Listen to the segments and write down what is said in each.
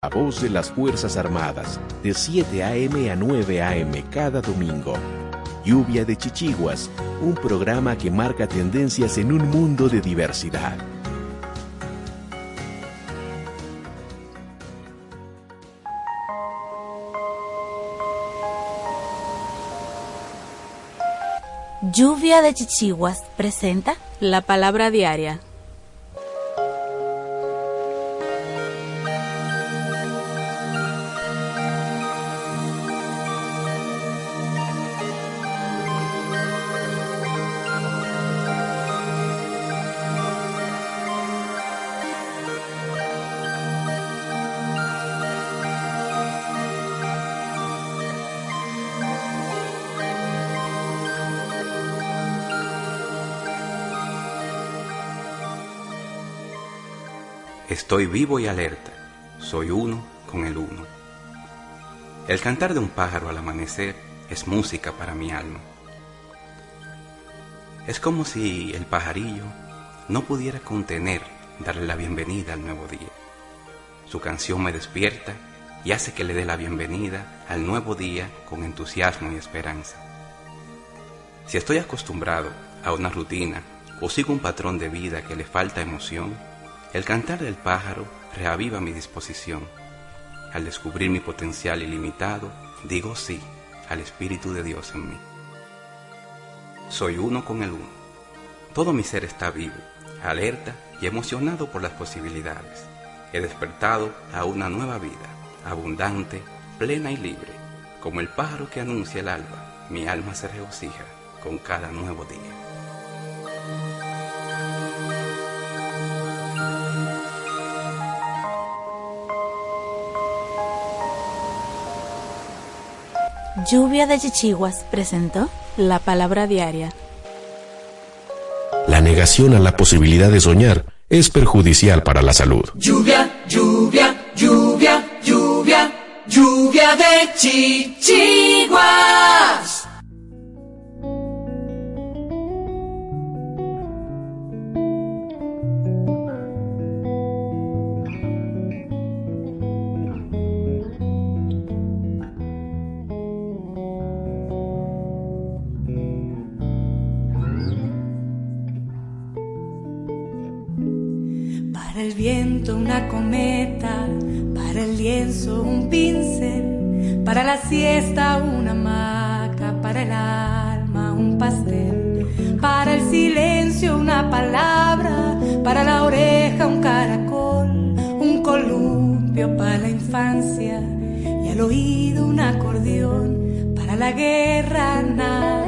La voz de las Fuerzas Armadas, de 7 a.m. a 9 a.m. cada domingo. Lluvia de Chichiguas, un programa que marca tendencias en un mundo de diversidad. Lluvia de Chichiguas presenta la palabra diaria Estoy vivo y alerta, soy uno con el uno. El cantar de un pájaro al amanecer es música para mi alma. Es como si el pajarillo no pudiera contener darle la bienvenida al nuevo día. Su canción me despierta y hace que le dé la bienvenida al nuevo día con entusiasmo y esperanza. Si estoy acostumbrado a una rutina o sigo un patrón de vida que le falta emoción, el cantar del pájaro reaviva mi disposición. Al descubrir mi potencial ilimitado, digo sí al Espíritu de Dios en mí. Soy uno con el uno. Todo mi ser está vivo, alerta y emocionado por las posibilidades. He despertado a una nueva vida, abundante, plena y libre. Como el pájaro que anuncia el alba, mi alma se regocija con cada nuevo día. Lluvia de Chichiguas presentó la palabra diaria. La negación a la posibilidad de soñar es perjudicial para la salud. Lluvia, lluvia, lluvia, lluvia, lluvia de chichiguas. Una cometa, para el lienzo un pincel, para la siesta una hamaca, para el alma un pastel, para el silencio una palabra, para la oreja un caracol, un columpio para la infancia y al oído un acordeón, para la guerra nada.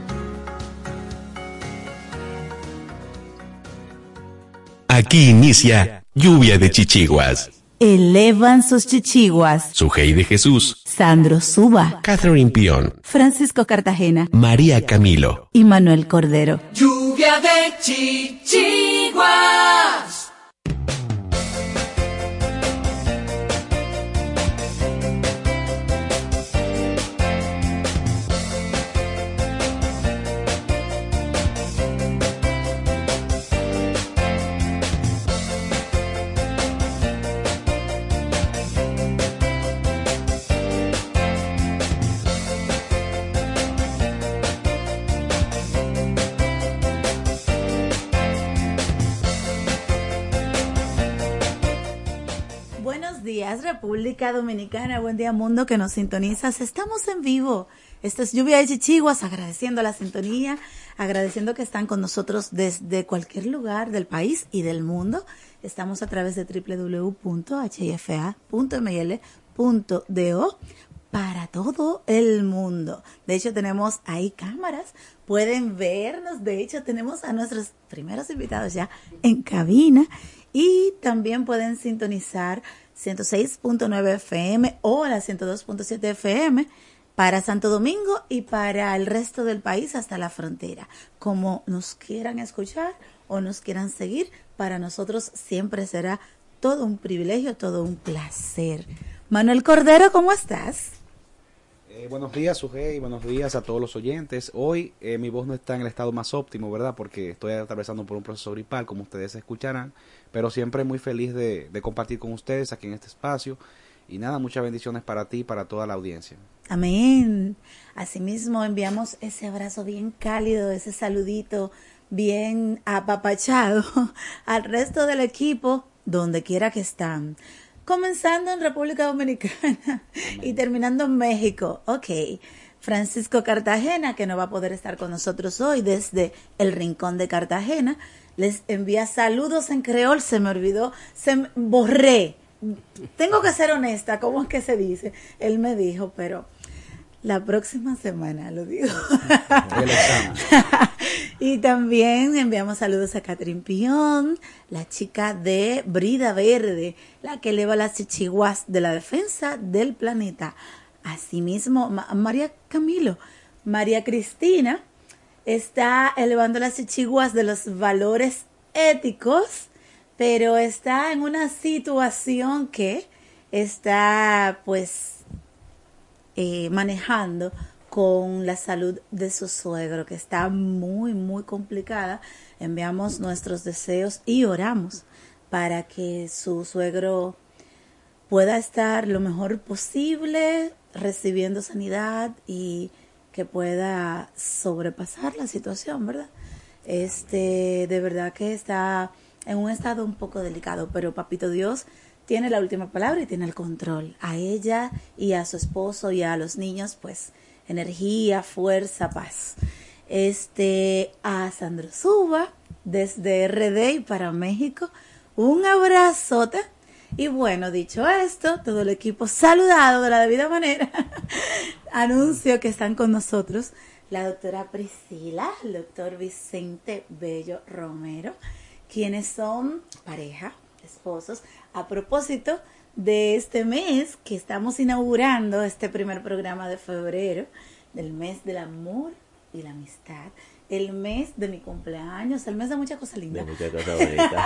Aquí inicia Lluvia de Chichiguas. Elevan sus chichiguas. Sujei de Jesús. Sandro Suba. Catherine Pion. Francisco Cartagena. María Camilo. Y Manuel Cordero. Lluvia de chichiguas. República Dominicana, buen día mundo que nos sintonizas. Estamos en vivo. Esta es Lluvia de Chichiguas, agradeciendo la sintonía, agradeciendo que están con nosotros desde cualquier lugar del país y del mundo. Estamos a través de www.hifa.ml.do para todo el mundo. De hecho, tenemos ahí cámaras, pueden vernos. De hecho, tenemos a nuestros primeros invitados ya en cabina y también pueden sintonizar 106.9 FM o la 102.7 FM para Santo Domingo y para el resto del país hasta la frontera. Como nos quieran escuchar o nos quieran seguir, para nosotros siempre será todo un privilegio, todo un placer. Manuel Cordero, ¿cómo estás? Eh, buenos días, Sujei, buenos días a todos los oyentes. Hoy eh, mi voz no está en el estado más óptimo, ¿verdad? Porque estoy atravesando por un proceso gripal, como ustedes escucharán pero siempre muy feliz de, compartir con ustedes aquí en este espacio. Y nada, muchas bendiciones para ti y para toda la audiencia. Amén. Asimismo, enviamos ese abrazo bien cálido, ese saludito bien apapachado al resto del equipo, donde quiera que están. Comenzando en República Dominicana y terminando en México. Ok. Francisco Cartagena, que no va a poder estar con nosotros hoy desde el Rincón de Cartagena, les envía saludos en creol, se me olvidó, se borré. Tengo que ser honesta, ¿cómo es que se dice? Él me dijo, pero la próxima semana lo digo. y también enviamos saludos a Catherine Pion, la chica de Brida Verde, la que eleva las chichiguas de la defensa del planeta. Asimismo, María Camilo, María Cristina, está elevando las chichiguas de los valores éticos, pero está en una situación que está pues eh, manejando con la salud de su suegro, que está muy, muy complicada. Enviamos nuestros deseos y oramos para que su suegro pueda estar lo mejor posible, recibiendo sanidad y que pueda sobrepasar la situación, ¿verdad? Este, de verdad que está en un estado un poco delicado, pero Papito Dios tiene la última palabra y tiene el control. A ella y a su esposo y a los niños, pues, energía, fuerza, paz. Este, a Sandro Suba, desde RD y para México, un abrazote y bueno, dicho esto, todo el equipo saludado de la debida manera, anuncio que están con nosotros la doctora Priscila, el doctor Vicente Bello Romero, quienes son pareja, esposos, a propósito de este mes que estamos inaugurando este primer programa de febrero, del mes del amor y la amistad, el mes de mi cumpleaños, el mes de muchas cosas De lindas. muchas cosas bonitas.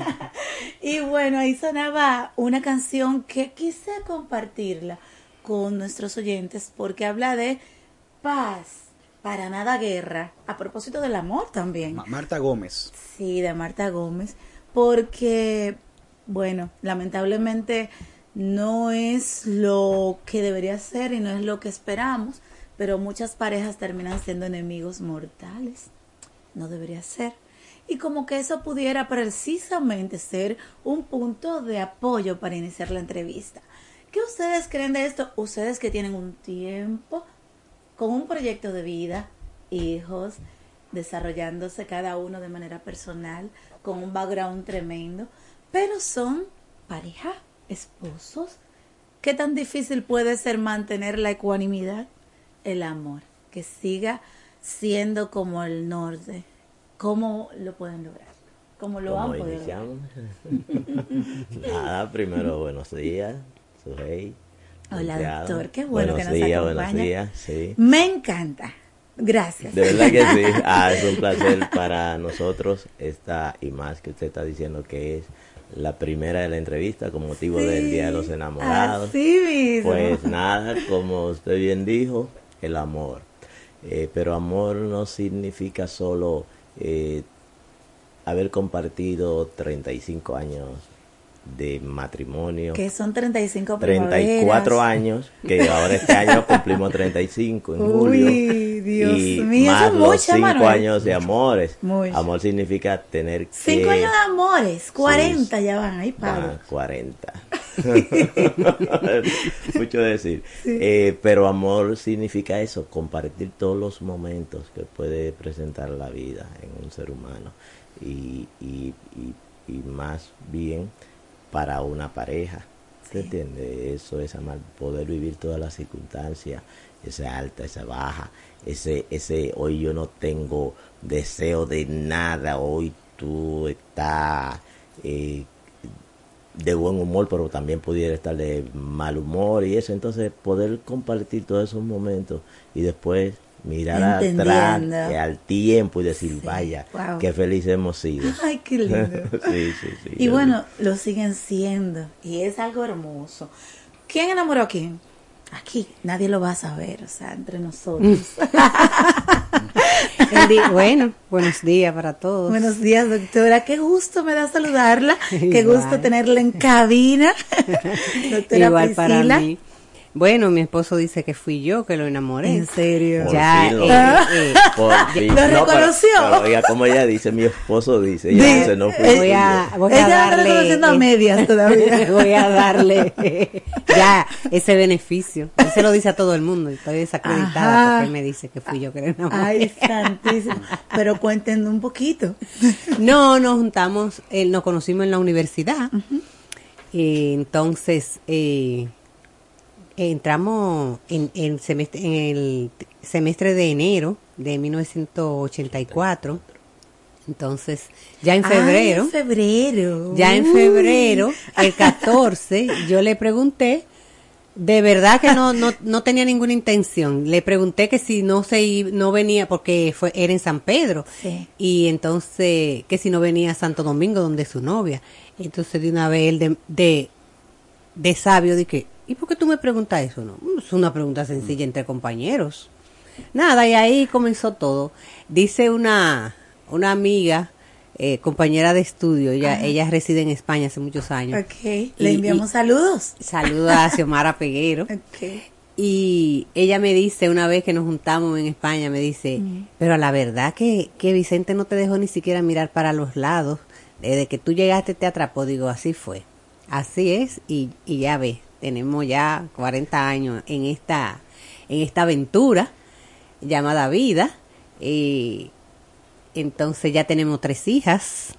Y bueno, ahí sonaba una canción que quise compartirla con nuestros oyentes porque habla de paz, para nada guerra, a propósito del amor también. Ma- Marta Gómez. Sí, de Marta Gómez, porque, bueno, lamentablemente no es lo que debería ser y no es lo que esperamos, pero muchas parejas terminan siendo enemigos mortales. No debería ser. Y como que eso pudiera precisamente ser un punto de apoyo para iniciar la entrevista. ¿Qué ustedes creen de esto? Ustedes que tienen un tiempo con un proyecto de vida, hijos, desarrollándose cada uno de manera personal, con un background tremendo, pero son pareja, esposos. ¿Qué tan difícil puede ser mantener la ecuanimidad? El amor, que siga siendo como el norte. ¿Cómo lo pueden lograr? ¿Cómo lo ¿Cómo han podido lograr? iniciamos? Nada, primero buenos días, Sujei. Hola, Santiago. doctor. Qué bueno buenos que nos días, acompaña. Buenos días, sí. Me encanta. Gracias. De verdad que sí. Ah, es un placer para nosotros esta y más que usted está diciendo que es la primera de la entrevista con motivo del Día de los Enamorados. Así mismo. Pues nada, como usted bien dijo, el amor. Eh, pero amor no significa solo eh, haber compartido 35 años de matrimonio. que son 35 34 primaveras. años, que ahora este año cumplimos 35 en julio. Uy, Dios y mío, más eso es los mucho, 5 Manuel. años de amores. Mucho. Amor significa tener que... Cinco años de amores, 40 ya van, ahí. Ah, 40. Mucho decir. Eh, pero amor significa eso, compartir todos los momentos que puede presentar la vida en un ser humano. Y, y, y, y más bien para una pareja. ¿Se entiende? Eso es amar, poder vivir todas las circunstancias, esa alta, esa baja, ese, ese, hoy yo no tengo deseo de nada, hoy tú estás eh, de buen humor, pero también pudiera estar de mal humor y eso. Entonces, poder compartir todos esos momentos y después mirar atrás al tiempo y decir, Sí, vaya, wow. qué felices hemos sido. Ay, qué lindo. sí, sí, sí. Y bueno, lo siguen siendo. Y es algo hermoso. ¿Quién enamoró a quién? Aquí, nadie lo va a saber, o sea, entre nosotros. Di- bueno, buenos días para todos. Buenos días, doctora. Qué gusto me da saludarla. Qué Igual. gusto tenerla en cabina. doctora Igual para mí. Bueno, mi esposo dice que fui yo que lo enamoré. En serio. Por Ya, fin eh, dijo. eh, Por fin. ¿Lo No, pero- reconoció? pero oiga, como ella dice, mi esposo dice, ella Di- dice, no fui eh, voy yo. a, voy a Ella anda darle. reconociendo a medias todavía. voy a darle ya ese beneficio. Él se lo dice a todo el mundo y estoy desacreditada Ajá. porque él me dice que fui yo que lo enamoré. Ay, santísimo. Pero cuéntenme un poquito. No, nos juntamos, eh, nos conocimos en la universidad. Eh, entonces, eh, entramos en, en semestre, en el semestre de enero de 1984. Entonces, ya en febrero, Ay, en febrero. ya en febrero, el 14, yo le pregunté, de verdad que no, no, no tenía ninguna intención. Le pregunté que si no se no venía, porque fue, era en San Pedro. Sí. Y entonces, que si no venía a Santo Domingo, donde es su novia. Entonces, de una vez él de, de, de sabio, dije, ¿y por qué tú me preguntas eso? No, es una pregunta sencilla entre compañeros. Nada, y ahí comenzó todo. Dice una, una amiga, eh, compañera de estudio, ella, ella reside en España hace muchos años. Ok. Le enviamos saludos. Saluda a Xiomara Peguero. Ok. Y ella me dice, una vez que nos juntamos en España, me dice, pero a la verdad que, que Vicente no te dejó ni siquiera mirar para los lados. Desde que tú llegaste te atrapó. Digo, así fue. Así es. Y, y ya ves, tenemos ya 40 años en esta, en esta aventura llamada vida. Y entonces ya tenemos tres hijas.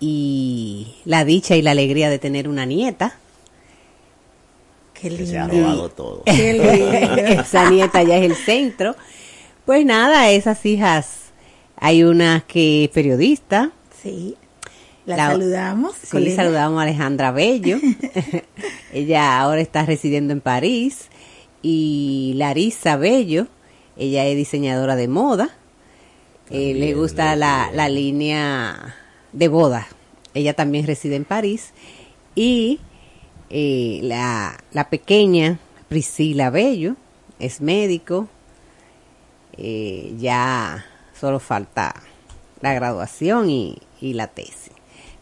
Y la dicha y la alegría de tener una nieta. Qué Que se ha lindo. robado todo. Qué lindo. esa nieta ya es el centro. Pues nada, esas hijas, hay una que es periodista. Sí. La, La- saludamos. Sí, colega. saludamos a Alejandra Bello. Ella ahora está residiendo en París. Y Larisa Bello, Ella es diseñadora de moda. Eh, le gusta la, también. la línea de boda. Ella también reside en París. Y eh, la, la pequeña Priscila Bello es médico. Eh, ya solo falta la graduación y, y la tesis.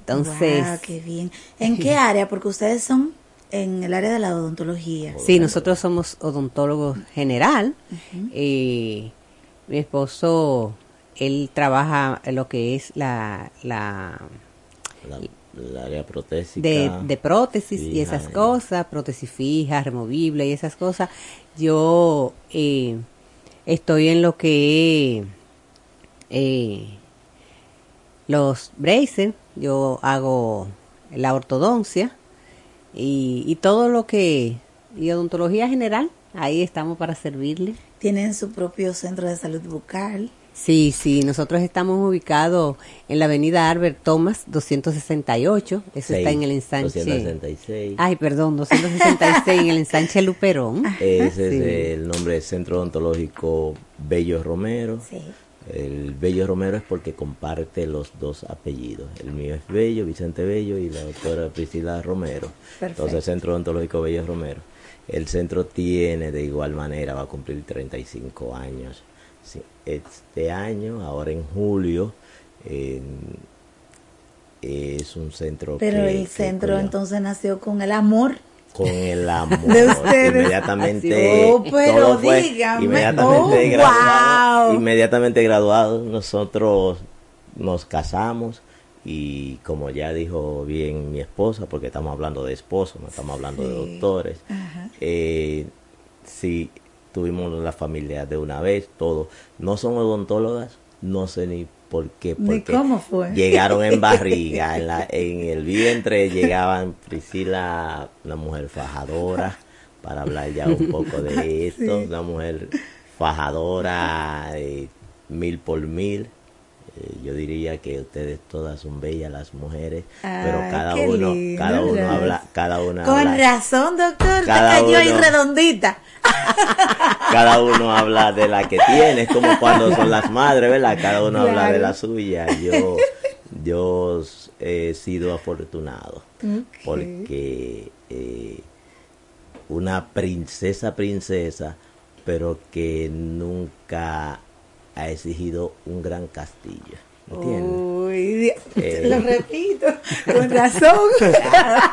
Entonces, Guau, qué bien. ¿En qué área? Porque ustedes son en el área de la odontología. Sí, nosotros somos odontólogos general. Eh, mi esposo, él trabaja en lo que es la, la La, la área protésica. de, de prótesis y esas cosas, prótesis fija, removible y esas cosas. Yo eh, estoy en lo que eh, los braces, yo hago la ortodoncia y, y todo lo que, y odontología general, ahí estamos para servirle. Tienen su propio centro de salud bucal. Sí, sí, nosotros estamos ubicados en la avenida Albert Thomas 268, eso está en el ensanche. 266. Ay, perdón, 266 en el ensanche Luperón. Ese Sí. es el nombre del centro odontológico Bello Romero. Sí. El Bello Romero es porque comparte los dos apellidos. El mío es Bello, Vicente Bello, y la doctora Priscila Romero. Perfecto. Entonces, el Centro Odontológico Bello Romero. El centro tiene de igual manera, va a cumplir 35 años. Sí, este año, ahora en julio, es un centro Pero que- el centro entonces nació con el amor. Con el amor. De ustedes. Inmediatamente. Oh, pero fue dígame. Inmediatamente Oh, graduado. wow. Inmediatamente graduados, nosotros nos casamos y como ya dijo bien mi esposa, porque estamos hablando de esposos, no estamos hablando de doctores, eh, sí tuvimos la familia de una vez, todo. No son odontólogas, no sé ni por qué. Ni porque cómo fue. Llegaron en barriga, en, la, en el vientre llegaban Priscila, una mujer fajadora, para hablar ya un poco de esto, una mujer fajadora, eh, mil por mil. Eh, yo diría que ustedes todas son bellas las mujeres, pero cada uno, lindo, cada uno habla, cada una Con habla- razón, doctor, te Cada cayó ahí uno. redondita. cada uno habla de la que tiene, es como cuando son las madres, ¿verdad? Cada uno habla de la suya. Yo, yo he sido afortunado porque eh, una princesa, princesa, pero que nunca ha exigido un gran castillo. ¿Entiendes? Uy, di- Eh. lo repito, con razón.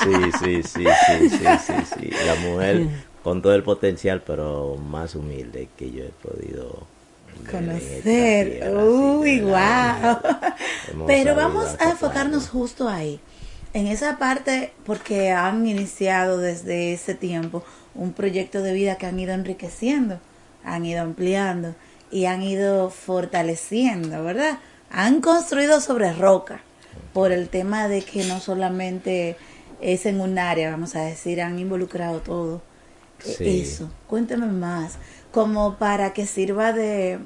Sí, sí, sí, sí, sí, sí, sí. La mujer con todo el potencial, pero más humilde que yo he podido Conocer. tierra, Uy, sí, wow. Pero vamos a enfocarnos justo ahí, en esa parte, porque han iniciado desde ese tiempo un proyecto de vida que han ido enriqueciendo, han ido ampliando y han ido fortaleciendo, ¿verdad? Han construido sobre roca por el tema de que no solamente es en un área, vamos a decir, han involucrado todo. E- Sí. Eso, cuénteme más, como para que sirva de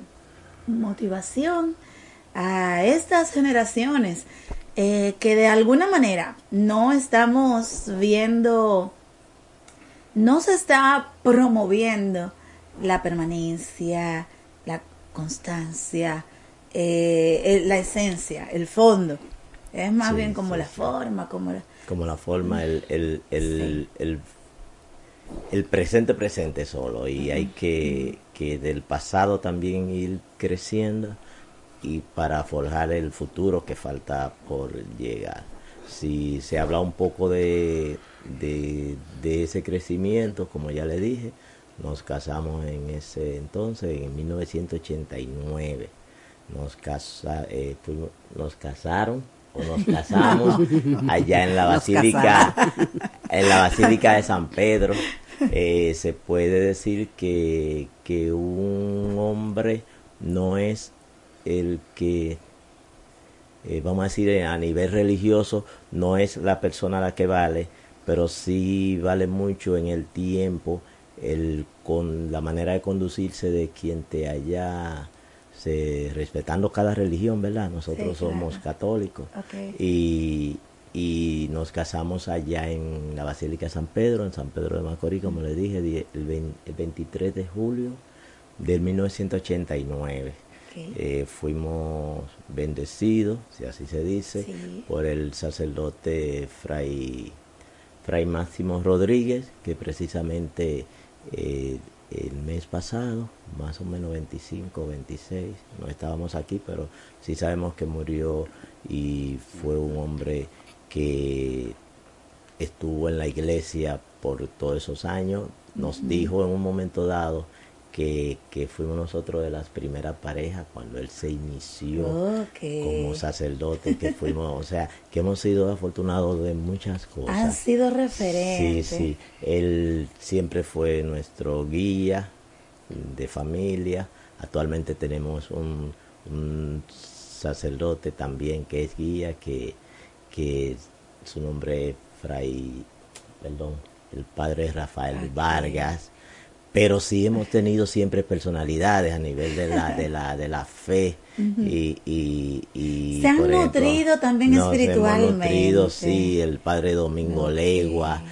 motivación a estas generaciones eh, que de alguna manera no estamos viendo, no se está promoviendo la permanencia, constancia, eh, el- la esencia, el fondo. Es más Sí, bien como sí, la sí. forma, como la... Como la forma, el, el, el, el, el presente presente solo. Y hay que, que del pasado también ir creciendo y para forjar el futuro que falta por llegar. Si se habla un poco de, de, de ese crecimiento, como ya le dije, nos casamos en ese entonces, en 1989. Nos, casa, eh, fuimos- nos casaron o nos casamos allá en la Basílica, en la Basílica de San Pedro. Eh, se puede decir que, que un hombre no es el que, eh, vamos a decir, eh, a nivel religioso, no es la persona la que vale, pero sí vale mucho en el tiempo, el, con la manera de conducirse de quien te haya, se, respetando cada religión, ¿verdad? Nosotros Sí, claro. somos católicos y, y nos casamos allá en la Basílica de San Pedro, en San Pedro de Macorís, como le dije, el, vein- el 23 de julio del 1989. Eh, fuimos bendecidos, si así se dice, por el sacerdote Fray, Fray Máximo Rodríguez, que precisamente eh, el mes pasado, más o menos 25, 26, no estábamos aquí, pero sí sabemos que murió y fue un hombre que estuvo en la iglesia por todos esos años, nos dijo en un momento dado que, fuimos nosotros de las primeras parejas cuando él se inició como sacerdote, que fuimos, o sea, que hemos sido afortunados de muchas cosas. Han sido referentes. Sí, sí, él siempre fue nuestro guía de familia. Actualmente tenemos un, un sacerdote también que es guía, que, que su nombre es Fray, perdón, el padre Rafael Vargas pero sí hemos tenido siempre personalidades a nivel de la de la de la fe y, y, se han nutrido también espiritualmente hemos nutrido, sí el padre Domingo Legua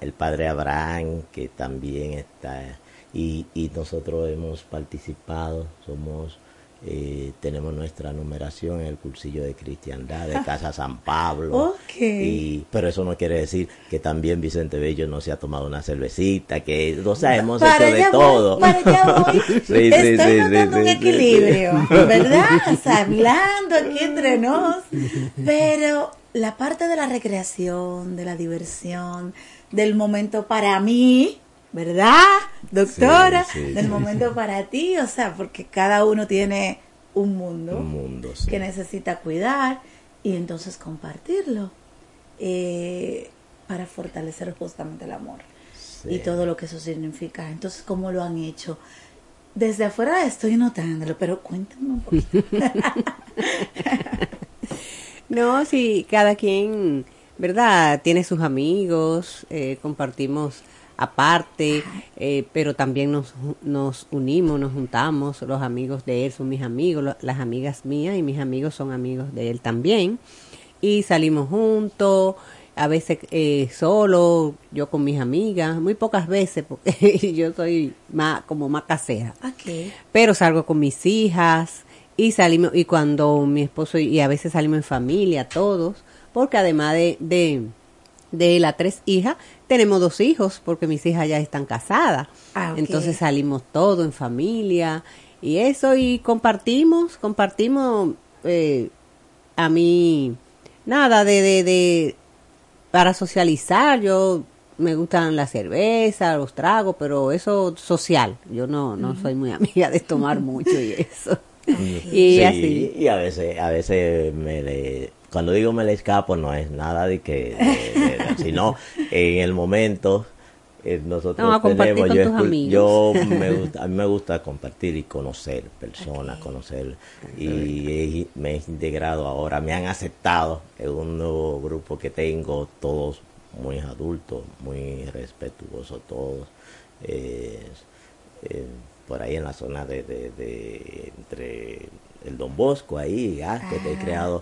el padre Abraham que también está y, y nosotros hemos participado somos eh, tenemos nuestra numeración en el cursillo de cristiandad de Casa San Pablo. Y, pero eso no quiere decir que también Vicente Bello no se ha tomado una cervecita, que o sea, hemos hecho de todo. para allá voy. sí, Estoy notando un equilibrio, ¿verdad? hablando aquí entre nos. Pero la parte de la recreación, de la diversión, del momento para mí, ¿verdad, doctora? Del momento para ti, o sea, porque cada uno tiene un mundo, que necesita cuidar y entonces compartirlo eh, para fortalecer justamente el amor y todo lo que eso significa. Entonces, ¿cómo lo han hecho? Desde afuera estoy notándolo, pero cuéntame un poquito. no, sí, cada quien, ¿verdad? Tiene sus amigos, eh, compartimos aparte, eh, pero también nos, nos unimos, nos juntamos, los amigos de él son mis amigos, las amigas mías y mis amigos son amigos de él también, y salimos juntos, a veces eh, solo, yo con mis amigas, muy pocas veces, porque yo soy más, como más casera, pero salgo con mis hijas, y salimos, y cuando mi esposo, y a veces salimos en familia, todos, porque además de, de de las tres hijas, tenemos dos hijos porque mis hijas ya están casadas. Ah, Entonces salimos todos en familia y eso y compartimos, compartimos eh, a mí nada de, de, de para socializar. Yo me gustan la cerveza, los tragos, pero eso social. Yo no, no soy muy amiga de tomar mucho y eso. y así. Y a veces, a veces me le, cuando digo me le escapo no es nada de que, sino en el momento eh, nosotros tenemos, yo, me gusta, a mí me gusta compartir y conocer personas, conocer y me he integrado ahora, me han aceptado en un nuevo grupo que tengo, todos muy adultos, muy respetuosos todos, eh, por ahí en la zona de, de, entre el Don Bosco ahí, ah, que te he ah.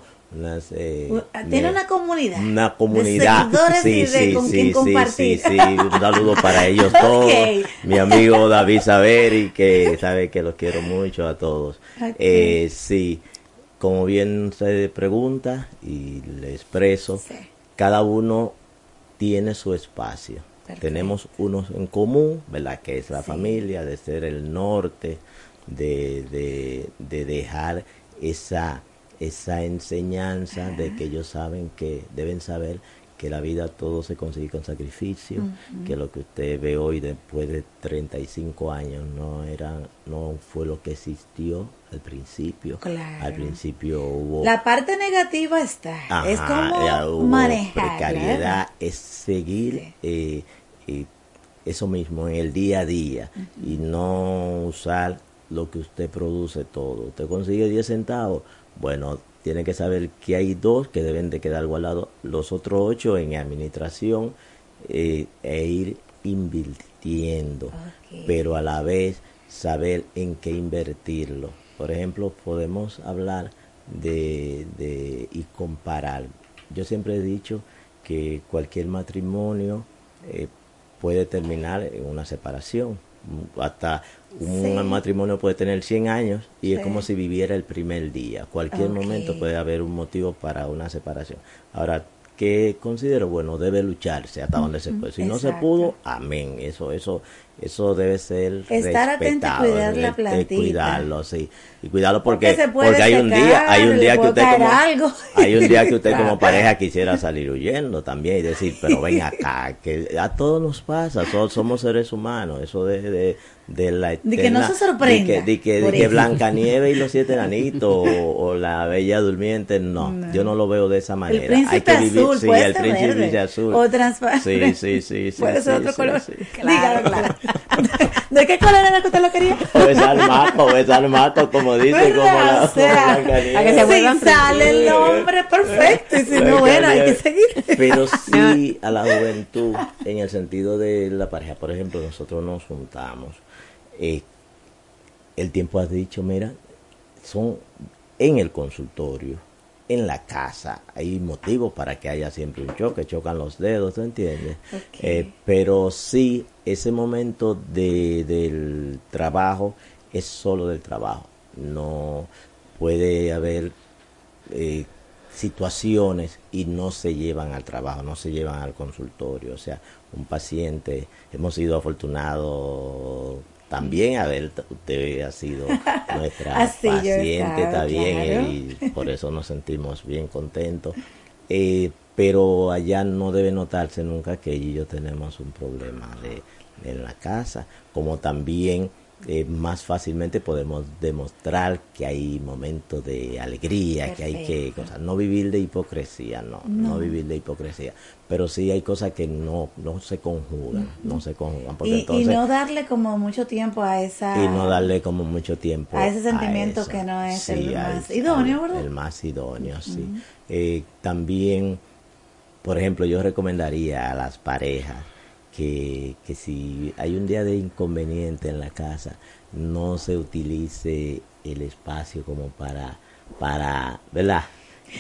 Eh, tiene una comunidad. Una comunidad. sí, sí, sí, sí, sí, Un saludo para ellos todos. Mi amigo David Saveri, que sabe que los quiero mucho a todos. Eh, sí, como bien se pregunta y le expreso, cada uno tiene su espacio. Tenemos unos en común, ¿verdad? Que es la familia, de ser el norte, de, de, de dejar esa esa enseñanza de que ellos saben que deben saber que la vida todo se consigue con sacrificio, que lo que usted ve hoy después de 35 años no era no fue lo que existió al principio. Al principio hubo La parte negativa está, es como manejar precariedad, es seguir eh, eso mismo en el día a día y no usar lo que usted produce todo. Usted consigue 10 centavos, bueno, tiene que saber que hay dos que deben de quedar guardados, los otros ocho en administración eh, e ir invirtiendo, pero a la vez saber en qué invertirlo. Por ejemplo, podemos hablar de, de y comparar. Yo siempre he dicho que cualquier matrimonio eh, puede terminar en una separación, hasta un matrimonio puede tener 100 años y es como si viviera el primer día. Cualquier momento puede haber un motivo para una separación. Ahora, ¿qué considero? Bueno, debe lucharse hasta donde se puede. Si no se pudo, amén. Eso, eso, eso debe ser estar atento y cuidar la plantita. cuidarlo sí y cuidarlo porque porque, hay un día hay un día que usted como hay un día que usted como pareja quisiera salir huyendo también y decir pero ven acá que a todos nos pasa todos somos seres humanos eso de, de, de la de que no se sorprenda de que, de que, Blanca Nieve y los siete enanitos o, la Bella Durmiente no, yo no lo veo de esa manera el príncipe hay que vivir azul, sí puede el príncipe verde, azul. o transparente. Sí sí sí, sí puede ser sí, otro sí, color. sí. claro claro. ¿De qué color era que usted lo quería? O es al maco, o es al maco, como dice, como la, o sea, como a que se vuelvan si sale el nombre perfecto y si no, bueno, hay que seguir. Pero sí a la juventud, en el sentido de la pareja, por ejemplo, nosotros nos juntamos, eh, el tiempo has dicho, mira, son en el consultorio, en la casa, hay motivos para que haya siempre un choque, chocan los dedos, ¿tú entiendes? Eh, pero sí, ese momento de, del trabajo es solo del trabajo, no puede haber eh, situaciones y no se llevan al trabajo, no se llevan al consultorio. O sea, un paciente, hemos sido afortunados también, a ver, usted ha sido nuestra Así paciente estado, también claro. y por eso nos sentimos bien contentos. Eh, pero allá no debe notarse nunca que ella y yo tenemos un problema de, en la casa, como también eh, más fácilmente podemos demostrar que hay momentos de alegría, que hay que, o sea, no vivir de hipocresía, no, no, No. vivir de hipocresía, pero sí hay cosas que no, no se conjugan, no se conjugan, porque Y, y entonces, no darle como mucho tiempo a esa... y no darle como mucho tiempo a ese sentimiento eso. que no es Sí, el al- más idóneo, ¿verdad? El más idóneo, sí. Eh, también, por ejemplo, yo recomendaría a las parejas que, que si hay un día de inconveniente en la casa, no se utilice el espacio como para, para, ¿verdad?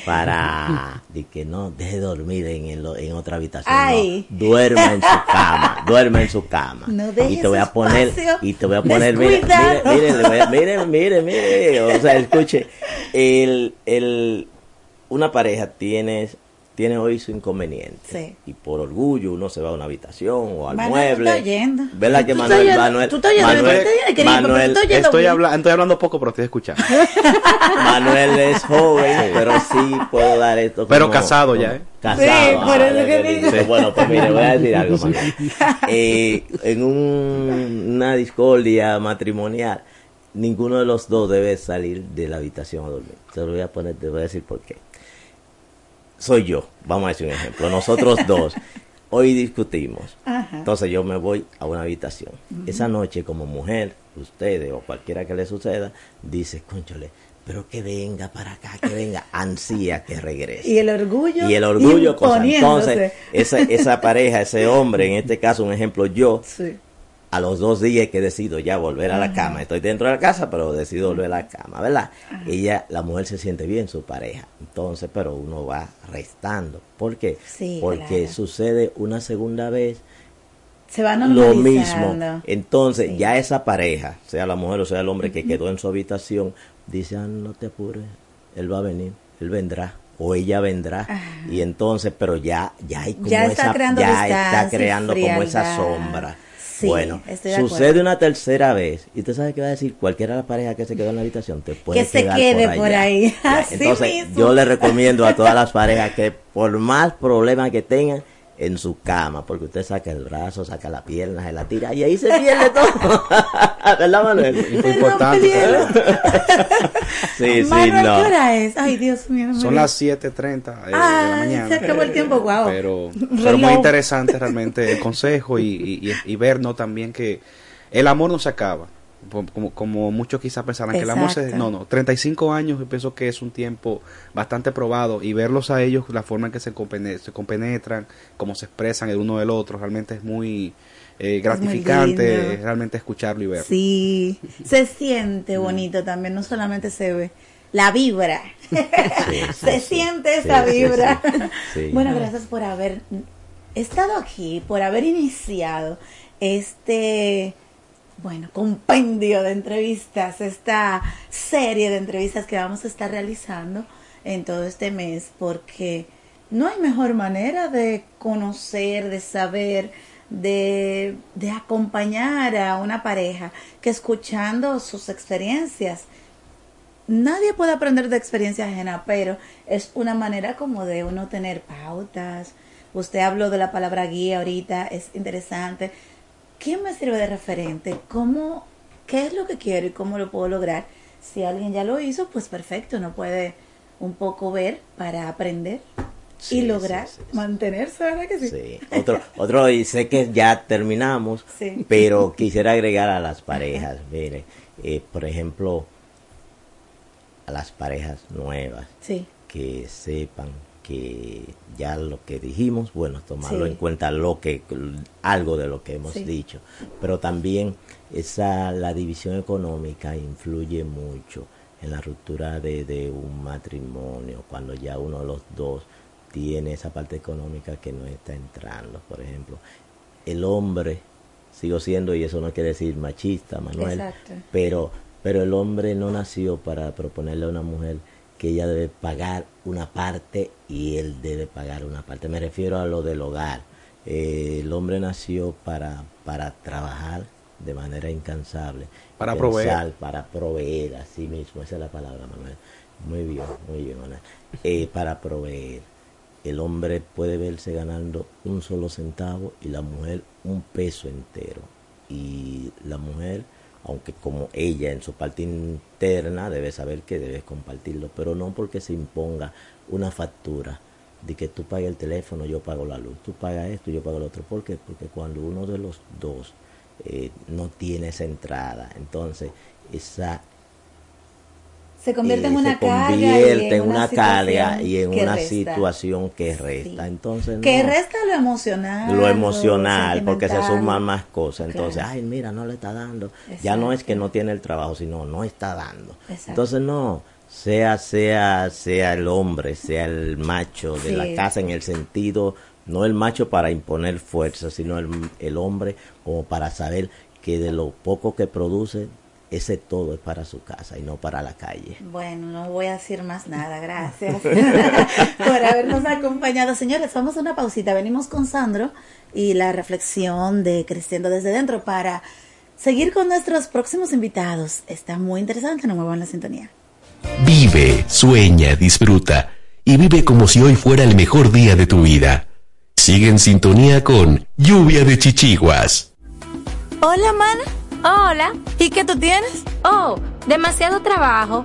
Para de que no deje dormir en, el- en otra habitación. no. Ay. Duerma en su cama, duerma en su cama. No y te voy a poner, y te voy a poner, mire, mire, mire, mire, o sea, escuche, el, el, una pareja tiene, tiene hoy su inconveniente. Sí. Y por orgullo uno se va a una habitación o al Manuel, mueble. tú estás oyendo. ¿Verdad que Tú Manuel, estás Manuel, tú estás oyendo, Manuel, Estoy, habla estoy hablando poco, pero estoy escuchando. Manuel es joven, pero sí puedo dar esto. Pero casado como- ya, ¿eh? Casado. Sí, por ah, eso ya que te digo. digo. Bueno, pues mire, voy a decir algo, Manuel. Eh, en un- una discordia matrimonial, ninguno de los dos debe salir de la habitación a dormir. Te lo voy a poner, te voy a decir por qué. Soy yo, vamos a decir un ejemplo. Nosotros dos, hoy discutimos. Ajá. Entonces yo me voy a una habitación. Esa noche, como mujer, ustedes o cualquiera que le suceda, dice, conchole, pero que venga para acá, que venga, ansía que regrese. Y el orgullo. Y el orgullo, cosa. Entonces, esa, esa pareja, ese hombre, en este caso, un ejemplo, yo, Sí. A los dos días que decido ya volver a la cama, estoy dentro de la casa, pero decido volver a la cama, ¿verdad? Ella, la mujer se siente bien, su pareja. Entonces, pero uno va restando. ¿Por qué? Sí, Porque claro. sucede una segunda vez Se va lo mismo. Entonces, Sí. ya esa pareja, sea la mujer o sea el hombre que quedó en su habitación, dice, ah, no te apures, él va a venir, él vendrá. O ella vendrá y entonces, pero ya, ya hay como Ya está esa, creando ya está creando como esa sombra. Sí, bueno, estoy de sucede acuerdo. una tercera vez y usted sabe qué va a decir cualquiera de las parejas que se quedó en la habitación te puede Que se quedar quede por, por ahí. Así Entonces, mismo. yo le recomiendo a todas las parejas que por más problemas que tengan en su cama, porque usted saca el brazo, saca la pierna, se la tira y ahí se pierde todo. ¿Verdad, Manuel? Importante. Sí, sí, no. ¿qué hora es? Ay, Dios mío. no Son las 7.30 eh, de la Ay, mañana. se acabó el tiempo, guau. Pero, pero muy interesante realmente el consejo y, y, y- y ver ¿no? también que el amor no se acaba. Como, como- muchos quizás pensaran que el amor se... No, no, 35 años yo pienso que es un tiempo bastante probado y verlos a ellos, la forma en que se, compene- se compenetran, cómo se expresan el uno del otro, realmente es muy eh, gratificante realmente escucharlo y verlo. Sí, se siente bonito también, no solamente se ve. La vibra. sí, se sí. siente esa vibra. Bueno, gracias por haber estado aquí, por haber iniciado este bueno, compendio de entrevistas, esta serie de entrevistas que vamos a estar realizando en todo este mes, porque no hay mejor manera de conocer, de saber, de, de acompañar a una pareja que escuchando sus experiencias. Nadie puede aprender de experiencia ajena, pero es una manera como de uno tener pautas. Usted habló de la palabra guía ahorita, es interesante. ¿Quién me sirve de referente? ¿Cómo, qué es lo que quiero y cómo lo puedo lograr? Si alguien ya lo hizo, pues perfecto, no puede un poco ver para aprender y lograr mantenerse, ¿verdad que sí? Sí. Otro, otro, y sé que ya terminamos, pero quisiera agregar a las parejas, mire, eh, por ejemplo, a las parejas nuevas, que sepan que ya lo que dijimos, bueno, tomarlo en cuenta lo que algo de lo que hemos dicho, pero también esa la división económica influye mucho en la ruptura de, de un matrimonio cuando ya uno de los dos tiene esa parte económica que no está entrando, por ejemplo, el hombre sigo siendo y eso no quiere decir machista, Manuel, pero pero el hombre no nació para proponerle a una mujer que ella debe pagar una parte y él debe pagar una parte. Me refiero a lo del hogar. Eh, el hombre nació para, para trabajar de manera incansable. Para proveer. Para proveer a sí mismo. Esa es la palabra, Manuel. Muy bien, muy bien, Manuel. Eh, para proveer. El hombre puede verse ganando un solo centavo y la mujer un peso entero. Y la mujer aunque como ella en su parte interna debe saber que debes compartirlo, pero no porque se imponga una factura de que tú pagues el teléfono, yo pago la luz, tú pagas esto, yo pago lo otro. ¿Por qué? Porque cuando uno de los dos eh, no tiene esa entrada, entonces esa se convierte en una carga y en, una, carga y en una situación que resta. Entonces que resta lo emocional lo emocional porque se suman más cosas. Entonces ay mira no le está dando ya no es que no tiene el trabajo sino no está dando. Entonces no sea sea sea el hombre sea el macho de la casa en el sentido no el macho para imponer fuerza sino el, el hombre como para saber que de lo poco que produce ese todo es para su casa y no para la calle. Bueno, no voy a decir más nada, gracias por habernos acompañado. Señores, vamos a una pausita, venimos con Sandro y la reflexión de Creciendo desde dentro para seguir con nuestros próximos invitados. Está muy interesante, no me en la sintonía. Vive, sueña, disfruta y vive como si hoy fuera el mejor día de tu vida. Sigue en sintonía con Lluvia de Chichiguas. Hola, mana. Hola. ¿Y qué tú tienes? Oh, demasiado trabajo,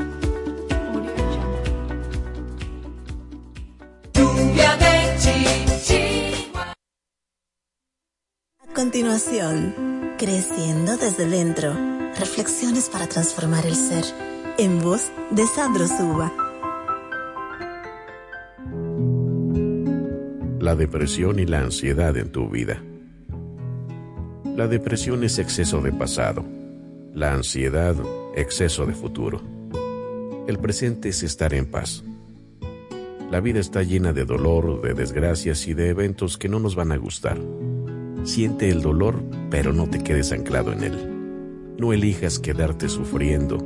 continuación, creciendo desde dentro, reflexiones para transformar el ser, en voz de Sandro Suba. La depresión y la ansiedad en tu vida. La depresión es exceso de pasado, la ansiedad exceso de futuro. El presente es estar en paz. La vida está llena de dolor, de desgracias y de eventos que no nos van a gustar. Siente el dolor, pero no te quedes anclado en él. No elijas quedarte sufriendo.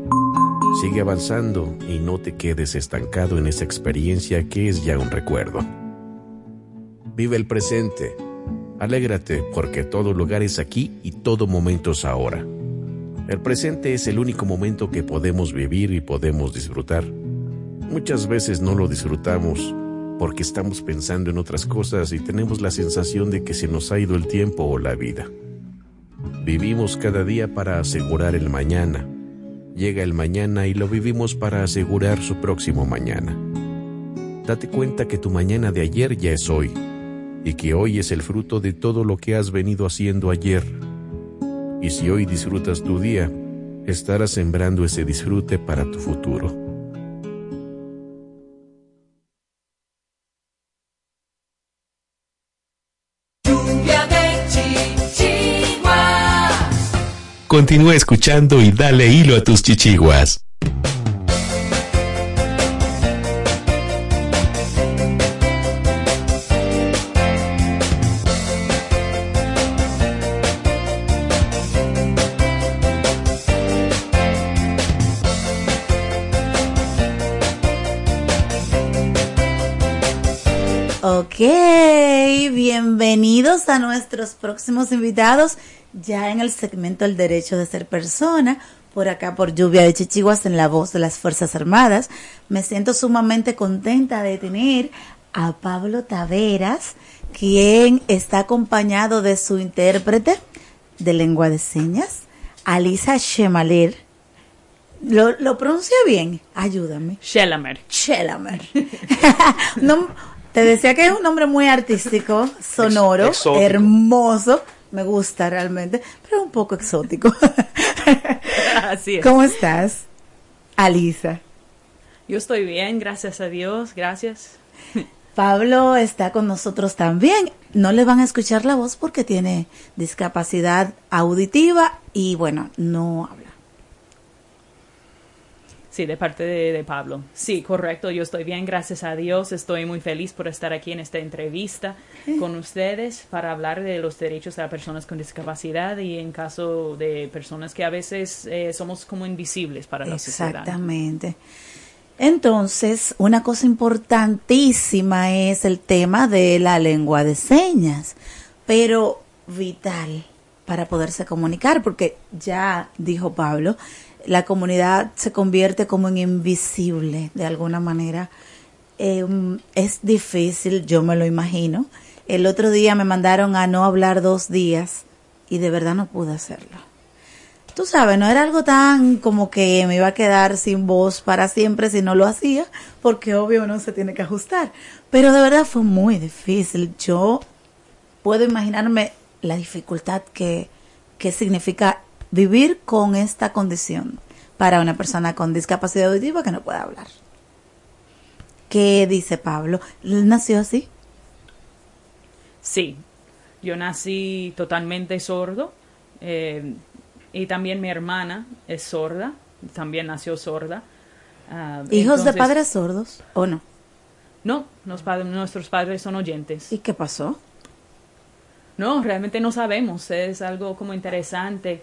Sigue avanzando y no te quedes estancado en esa experiencia que es ya un recuerdo. Vive el presente. Alégrate porque todo lugar es aquí y todo momento es ahora. El presente es el único momento que podemos vivir y podemos disfrutar. Muchas veces no lo disfrutamos porque estamos pensando en otras cosas y tenemos la sensación de que se nos ha ido el tiempo o la vida. Vivimos cada día para asegurar el mañana. Llega el mañana y lo vivimos para asegurar su próximo mañana. Date cuenta que tu mañana de ayer ya es hoy y que hoy es el fruto de todo lo que has venido haciendo ayer. Y si hoy disfrutas tu día, estarás sembrando ese disfrute para tu futuro. Continúa escuchando y dale hilo a tus chichiguas. Bienvenidos a nuestros próximos invitados ya en el segmento El Derecho de Ser Persona, por acá por Lluvia de Chichiguas en la voz de las Fuerzas Armadas. Me siento sumamente contenta de tener a Pablo Taveras, quien está acompañado de su intérprete de lengua de señas, Alisa Shemaler. ¿Lo, lo pronuncia bien? Ayúdame. Shelamer. Shelamer. no, te decía que es un nombre muy artístico, sonoro, hermoso me gusta realmente, pero un poco exótico. Así es. ¿Cómo estás, Alisa? Yo estoy bien, gracias a Dios, gracias. Pablo está con nosotros también. No le van a escuchar la voz porque tiene discapacidad auditiva y bueno, no habla. Sí, de parte de, Pablo. Sí, correcto. Yo estoy bien, gracias a Dios. Estoy muy feliz por estar aquí en esta entrevista con ustedes para hablar de los derechos de las personas con discapacidad y en caso de personas que a veces eh, somos como invisibles para la sociedad. Exactamente. Entonces, una cosa importantísima es el tema de la lengua de señas, pero vital para poderse comunicar, porque ya dijo Pablo, la comunidad se convierte como en invisible de alguna manera Em, es difícil, yo me lo imagino. El otro día me mandaron a no hablar dos días y de verdad no pude hacerlo. Tú sabes, no era algo tan como que me iba a quedar sin voz para siempre si no lo hacía, porque obvio no se tiene que ajustar. Pero de verdad fue muy difícil. Yo puedo imaginarme la dificultad que, que significa vivir con esta condición para una persona con discapacidad auditiva que no puede hablar. ¿Qué dice Pablo? ¿Él nació así? Sí, yo nací totalmente sordo eh, y también mi hermana es sorda, también nació sorda. Ah, ¿Hijos de padres sordos o no? No, los padres, nuestros padres son oyentes. ¿Y qué pasó? No, realmente no sabemos, es algo como interesante.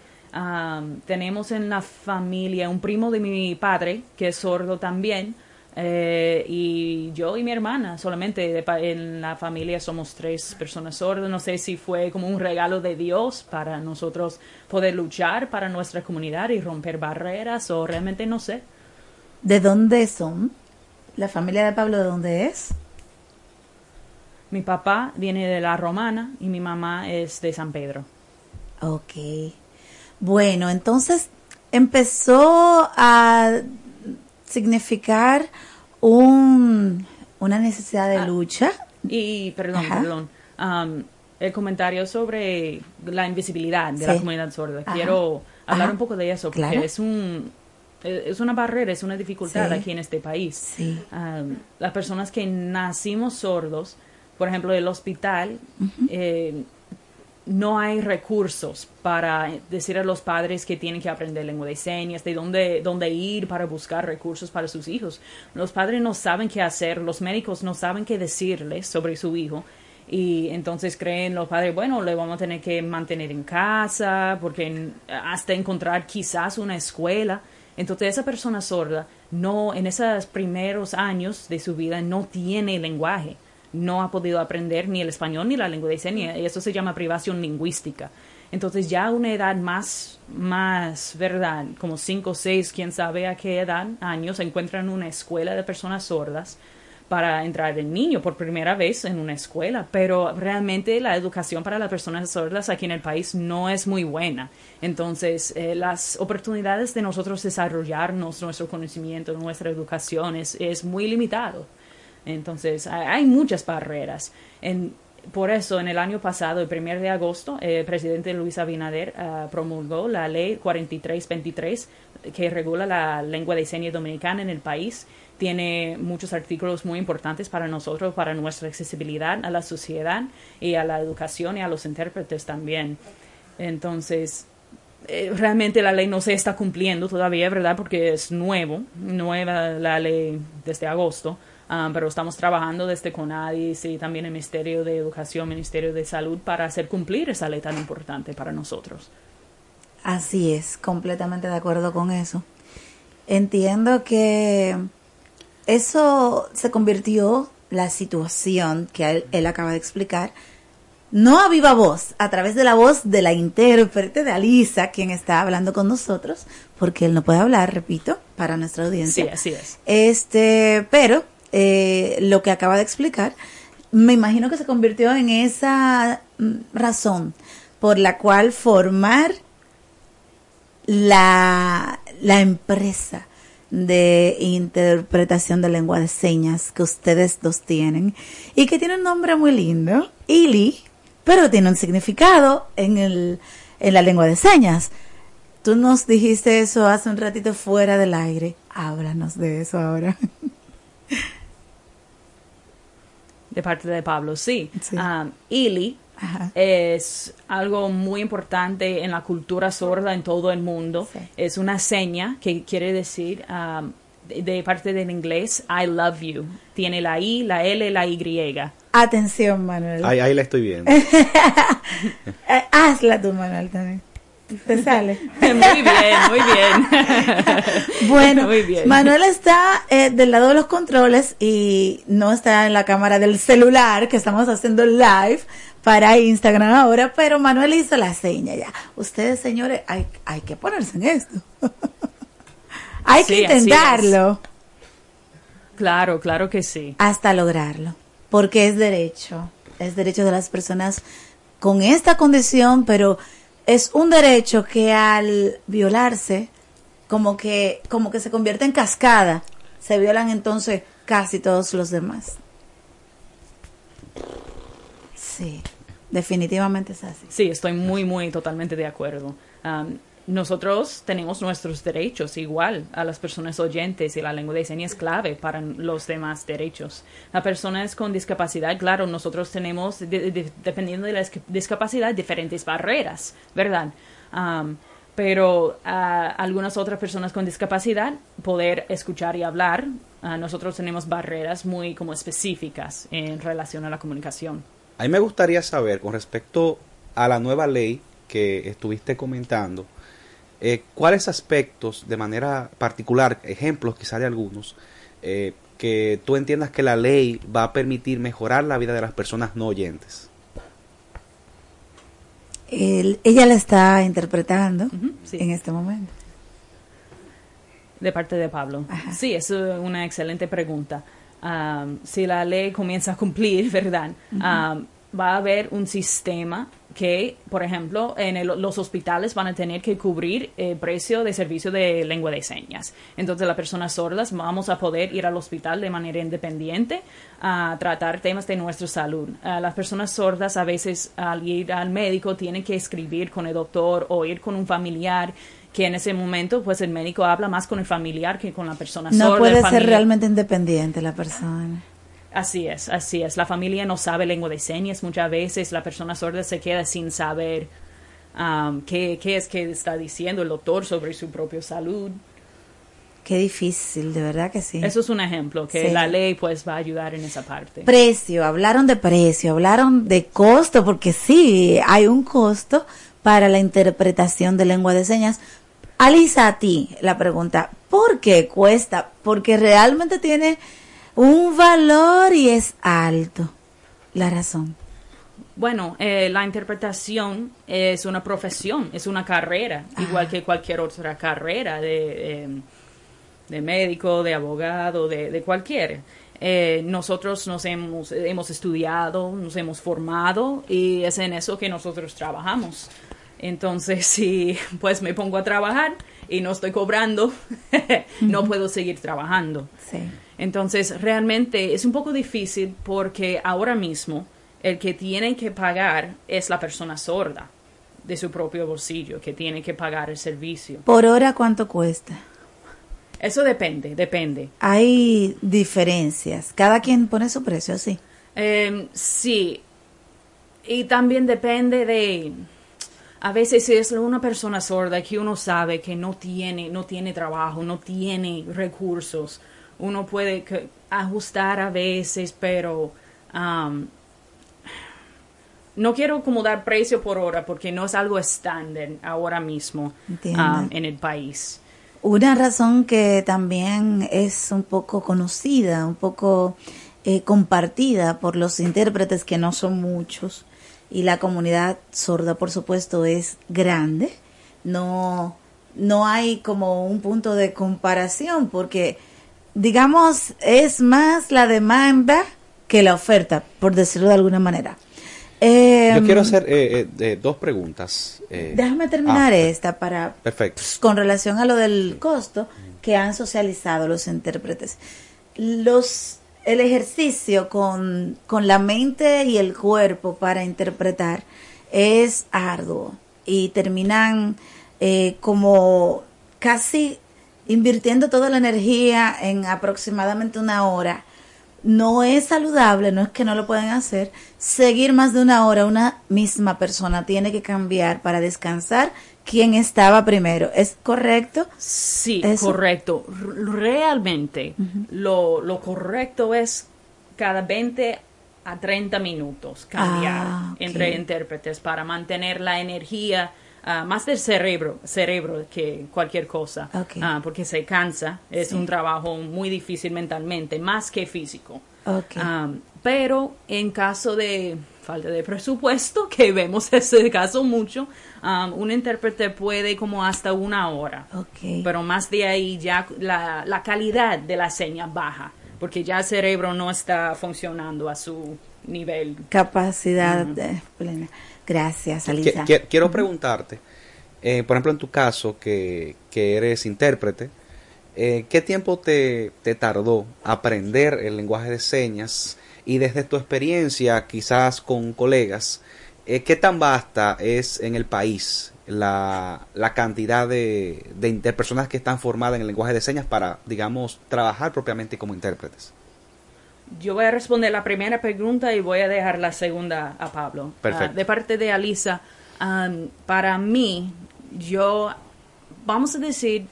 Tenemos en la familia un primo de mi padre que es sordo también, eh, y yo y mi hermana, solamente en la familia somos tres personas sordas. No sé si fue como un regalo de Dios para nosotros poder luchar para nuestra comunidad y romper barreras o realmente no sé. ¿De dónde son? ¿La familia de Pablo de dónde es? Mi papá viene de la Romana y mi mamá es de San Pedro. Ok. Bueno, entonces empezó a significar un, una necesidad de ah, lucha. Y, perdón, perdón. Um, el comentario sobre la invisibilidad de la comunidad sorda. Quiero hablar un poco de eso, porque es un es una barrera, es una dificultad aquí en este país. Um, las personas que nacimos sordos, por ejemplo, el hospital, no hay recursos para decir a los padres que tienen que aprender lengua de señas, de dónde, dónde ir para buscar recursos para sus hijos. Los padres no saben qué hacer, los médicos no saben qué decirles sobre su hijo y entonces creen los padres, bueno, le vamos a tener que mantener en casa porque hasta encontrar quizás una escuela. Entonces esa persona sorda no en esos primeros años de su vida no tiene lenguaje no ha podido aprender ni el español ni la lengua de señas. Y eso se llama privación lingüística. Entonces ya a una edad más, más, ¿verdad? Como cinco, seis, quién sabe a qué edad, años, se encuentran en una escuela de personas sordas para entrar el niño por primera vez en una escuela, pero realmente la educación para las personas sordas aquí en el país no es muy buena. Entonces, eh, las oportunidades de nosotros desarrollarnos, nuestro conocimiento, nuestra educación es, es muy limitado. Entonces, hay, muchas barreras. por eso, en el año pasado, el 1 de agosto, el presidente Luis Abinader ah, promulgó la ley 4323 que regula la lengua de señas dominicana en el país. Tiene muchos artículos muy importantes para nosotros, para nuestra accesibilidad a la sociedad y a la educación y a los intérpretes también. Entonces, eh, realmente la ley no se está cumpliendo todavía, ¿verdad? Porque es nuevo, nueva la ley desde agosto Ah, pero estamos trabajando desde CONADIS y también el Ministerio de Educación, Ministerio de Salud para hacer cumplir esa ley tan importante para nosotros. Así es, completamente de acuerdo con eso. Entiendo que eso se convirtió la situación que él, acaba de explicar, no a viva voz, a través de la voz de la intérprete de Alisa, quien está hablando con nosotros, porque él no puede hablar, repito, para nuestra audiencia. Sí, así es. Este, pero eh, lo que acaba de explicar, me imagino que se convirtió en esa mm, razón por la cual formar la, la empresa de interpretación de lengua de señas que ustedes dos tienen y que tiene un nombre muy lindo, ILI, pero tiene un significado en, el, en la lengua de señas. Tú nos dijiste eso hace un ratito fuera del aire. Háblanos de eso ahora. de parte de Pablo, sí. Um, Ili es algo muy importante en la cultura sorda en todo el mundo. Es una seña que quiere decir um, de, parte del inglés I love you. Tiene la I, la L, la Y. Atención, Manuel. Ahí, ahí la estoy viendo. Eh, hazla tú, Manuel, también. Te sale. muy bien, muy bien. bueno, Manuel está eh, del lado de los controles y no está en la cámara del celular que estamos haciendo live para Instagram ahora, pero Manuel hizo la seña ya. Ustedes, señores, hay, hay que ponerse en esto. hay que intentarlo. Claro, claro que sí. Hasta lograrlo, porque es derecho, es derecho de las personas con esta condición, pero es un derecho que al violarse, como que, como que se convierte en cascada, se violan entonces casi todos los demás. Sí, definitivamente es así. Sí, estoy muy, muy totalmente de acuerdo. Nosotros tenemos nuestros derechos igual a las personas oyentes y la lengua de señas es clave para los demás derechos. Las personas con discapacidad, claro, nosotros tenemos, dependiendo de la discapacidad, diferentes barreras, ¿verdad? Um, pero a algunas otras personas con discapacidad, poder escuchar y hablar, nosotros tenemos barreras muy como específicas en relación a la comunicación. A mí me gustaría saber con respecto a la nueva ley que estuviste comentando, eh, ¿cuáles aspectos de manera particular, ejemplos quizá de algunos, eh, que tú entiendas que la ley va a permitir mejorar la vida de las personas no oyentes? ella la está interpretando en este momento. De parte de Pablo. Sí, es una excelente pregunta. si la ley comienza a cumplir, ¿verdad? Va a haber un sistema que, por ejemplo, en los hospitales van a tener que cubrir el precio de servicio de lengua de señas. Entonces, las personas sordas vamos a poder ir al hospital de manera independiente a tratar temas de nuestra salud. las personas sordas a veces al ir al médico tienen que escribir con el doctor o ir con un familiar que en ese momento pues el médico habla más con el familiar que con la persona sorda. No puede ser realmente independiente la persona. Así es, así es. La familia no sabe lengua de señas. Muchas veces la persona sorda se queda sin saber um, qué, qué, es que está diciendo el doctor sobre su propia salud. Qué difícil, de verdad que sí. Eso es un ejemplo, que la ley pues va a ayudar en esa parte. Precio, hablaron de precio, hablaron de costo, porque sí, hay un costo para la interpretación de lengua de señas. Alisa, a ti la pregunta, ¿por qué cuesta? Porque realmente tiene un valor y es alto. La razón. Bueno, eh, la interpretación es una profesión, es una carrera, igual que cualquier otra carrera de, em, de médico, de abogado, de, de cualquier. Eh, nosotros nos hemos, hemos estudiado, nos hemos formado y es en eso que nosotros trabajamos. Entonces, si pues me pongo a trabajar y no estoy cobrando, no puedo seguir trabajando. Sí. Entonces, realmente es un poco difícil porque ahora mismo el que tiene que pagar es la persona sorda de su propio bolsillo, que tiene que pagar el servicio. ¿Por hora cuánto cuesta? Eso depende, depende. Hay diferencias. Cada quien pone su precio, sí. Em, sí. Y también depende de... A veces es una persona sorda que uno sabe que no tiene, no tiene trabajo, no tiene recursos uno puede ajustar a veces, pero um, no quiero como dar precio por hora porque no es algo estándar ahora mismo um, en el país. Una razón que también es un poco conocida, un poco eh, compartida por los intérpretes que no son muchos y la comunidad sorda por supuesto es grande. No, no hay como un punto de comparación porque digamos, es más la demanda que la oferta, por decirlo de alguna manera. Yo em, quiero hacer eh, eh, dos preguntas. Eh. déjame terminar ah, esta para perfecto. con relación a lo del costo que han socializado los intérpretes. Los el ejercicio con, con la mente y el cuerpo para interpretar es arduo y terminan como casi invirtiendo toda la energía en aproximadamente una hora, no es saludable, no es que no lo pueden hacer, seguir más de una hora una misma persona tiene que cambiar para descansar quien estaba primero. ¿Es correcto? Sí, correcto. Realmente lo, lo, correcto es cada 20 a 30 minutos cambiar ah, entre intérpretes para mantener la energía Ah, más del cerebro, cerebro que cualquier cosa, ah, porque se cansa, es un trabajo muy difícil mentalmente, más que físico. Ah, pero en caso de falta de presupuesto, que vemos ese caso mucho, un intérprete puede como hasta una hora, pero más de ahí ya la, la calidad de la seña baja porque ya el cerebro no está funcionando a su nivel. Capacidad plena. Gracias, Alisa. Quiero preguntarte, eh, por ejemplo, en tu caso, que, que eres intérprete, eh, ¿qué tiempo te, te, tardó aprender el lenguaje de señas? Y desde tu experiencia, quizás con colegas, eh, ¿qué tan vasta es en el país la, la cantidad de, de, personas que están formadas en el lenguaje de señas para, digamos, trabajar propiamente como intérpretes? Yo voy a responder la primera pregunta y voy a dejar la segunda a Pablo. Perfecto. Uh, de parte de Alisa, um, para mí, yo, vamos a decir,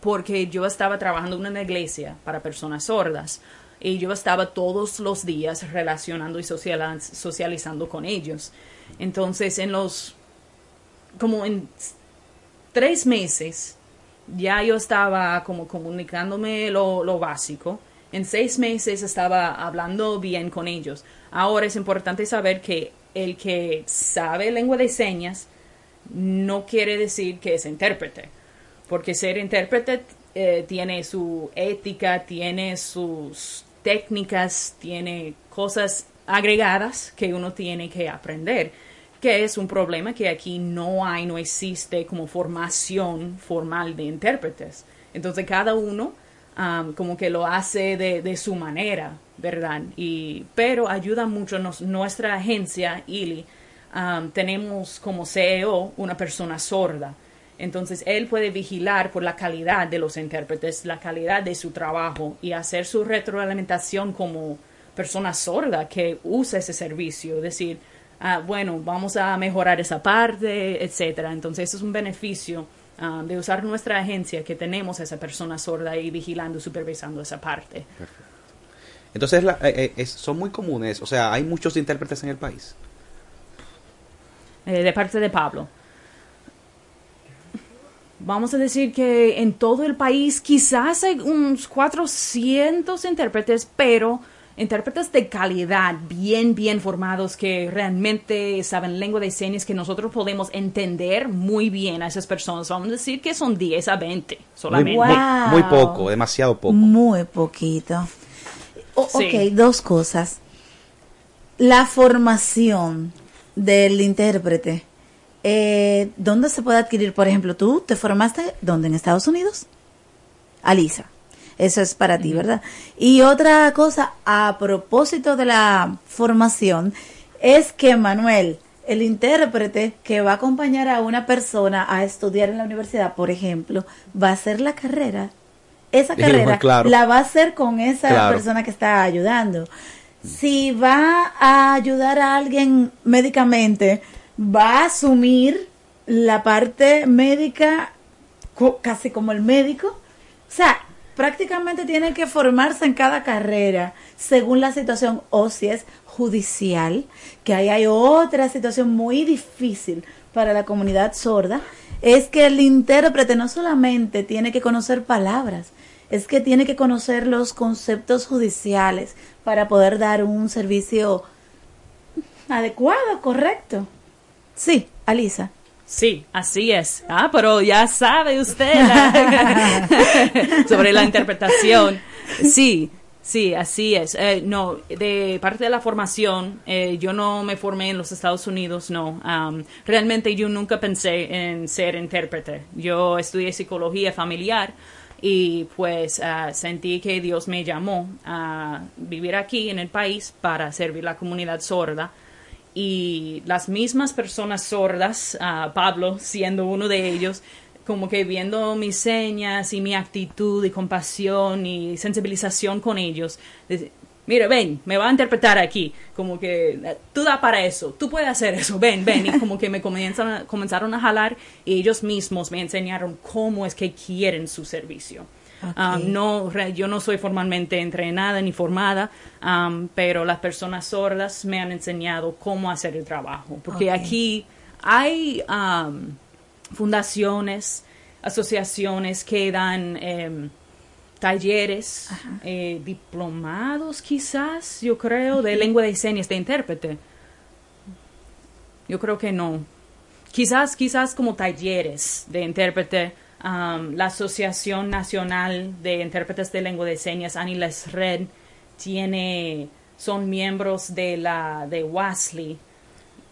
porque yo estaba trabajando en una iglesia para personas sordas y yo estaba todos los días relacionando y socializando con ellos. Entonces, en los, como en tres meses, ya yo estaba como comunicándome lo, lo básico. En seis meses estaba hablando bien con ellos. Ahora es importante saber que el que sabe lengua de señas no quiere decir que es intérprete, porque ser intérprete eh, tiene su ética, tiene sus técnicas, tiene cosas agregadas que uno tiene que aprender, que es un problema que aquí no hay, no existe como formación formal de intérpretes. Entonces cada uno um, como que lo hace de, de, su manera, ¿verdad? Y, pero ayuda mucho nos, nuestra agencia, ILI, um, tenemos como CEO una persona sorda. Entonces, él puede vigilar por la calidad de los intérpretes, la calidad de su trabajo y hacer su retroalimentación como persona sorda que usa ese servicio. Decir, ah, bueno, vamos a mejorar esa parte, etcétera. Entonces, eso es un beneficio um, de usar nuestra agencia que tenemos a esa persona sorda ahí vigilando, supervisando esa parte. Perfecto. Entonces, la, eh, eh, son muy comunes, o sea, hay muchos intérpretes en el país. Eh, de parte de Pablo. Vamos a decir que en todo el país quizás hay unos 400 intérpretes, pero intérpretes de calidad, bien, bien formados, que realmente saben lengua de señas, que nosotros podemos entender muy bien a esas personas. Vamos a decir que son 10 a 20 solamente. Muy, muy, muy poco, demasiado poco. Muy poquito. O, Sí. Ok, dos cosas. La formación del intérprete. Eh, ¿Dónde se puede adquirir? Por ejemplo, tú te formaste, ¿dónde? ¿En Estados Unidos? Alisa. Eso es para ti, ¿verdad? Y otra cosa, a propósito de la formación, es que Manuel, el intérprete que va a acompañar a una persona a estudiar en la universidad, por ejemplo, va a hacer la carrera. Esa carrera claro. la va a hacer con esa Claro. persona que está ayudando. Si va a ayudar a alguien médicamente, va a asumir la parte médica casi como el médico. O sea, prácticamente tiene que formarse en cada carrera según la situación o si es judicial, que ahí hay otra situación muy difícil para la comunidad sorda, es que el intérprete no solamente tiene que conocer palabras, es que tiene que conocer los conceptos judiciales para poder dar un servicio adecuado, correcto. Sí, Alisa. Sí, así es. Ah, pero ya sabe usted sobre la interpretación. Sí, sí, así es. Eh, no, de parte de la formación, eh, yo no me formé en los Estados Unidos, no. Am, realmente yo nunca pensé en ser intérprete. Yo estudié psicología familiar y pues ah, sentí que Dios me llamó a vivir aquí en el país para servir la comunidad sorda y las mismas personas sordas, ah, Pablo siendo uno de ellos, como que viendo mis señas y mi actitud y compasión y sensibilización con ellos, dice, mira, ven, me va a interpretar aquí, como que eh, tú da para eso, tú puedes hacer eso, ven, ven, y como que me comienzan a- comenzaron a jalar y ellos mismos me enseñaron cómo es que quieren su servicio. Um, no, yo no soy formalmente entrenada ni formada, um, pero las personas sordas me han enseñado cómo hacer el trabajo. Porque aquí hay um, fundaciones, asociaciones que dan em, talleres, eh, diplomados quizás, yo creo, de lengua de señas de intérprete. Yo creo que no. Quizás, quizás como talleres de intérprete. Um, la Asociación Nacional de Intérpretes de Lengua de Señas, ANILES Red, tiene, son miembros de la de WASLI,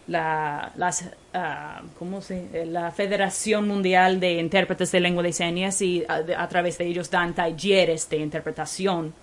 la, las, ah, ¿cómo se? la Federación Mundial de Intérpretes de Lengua de Señas y a, de- a través de ellos dan talleres de interpretación,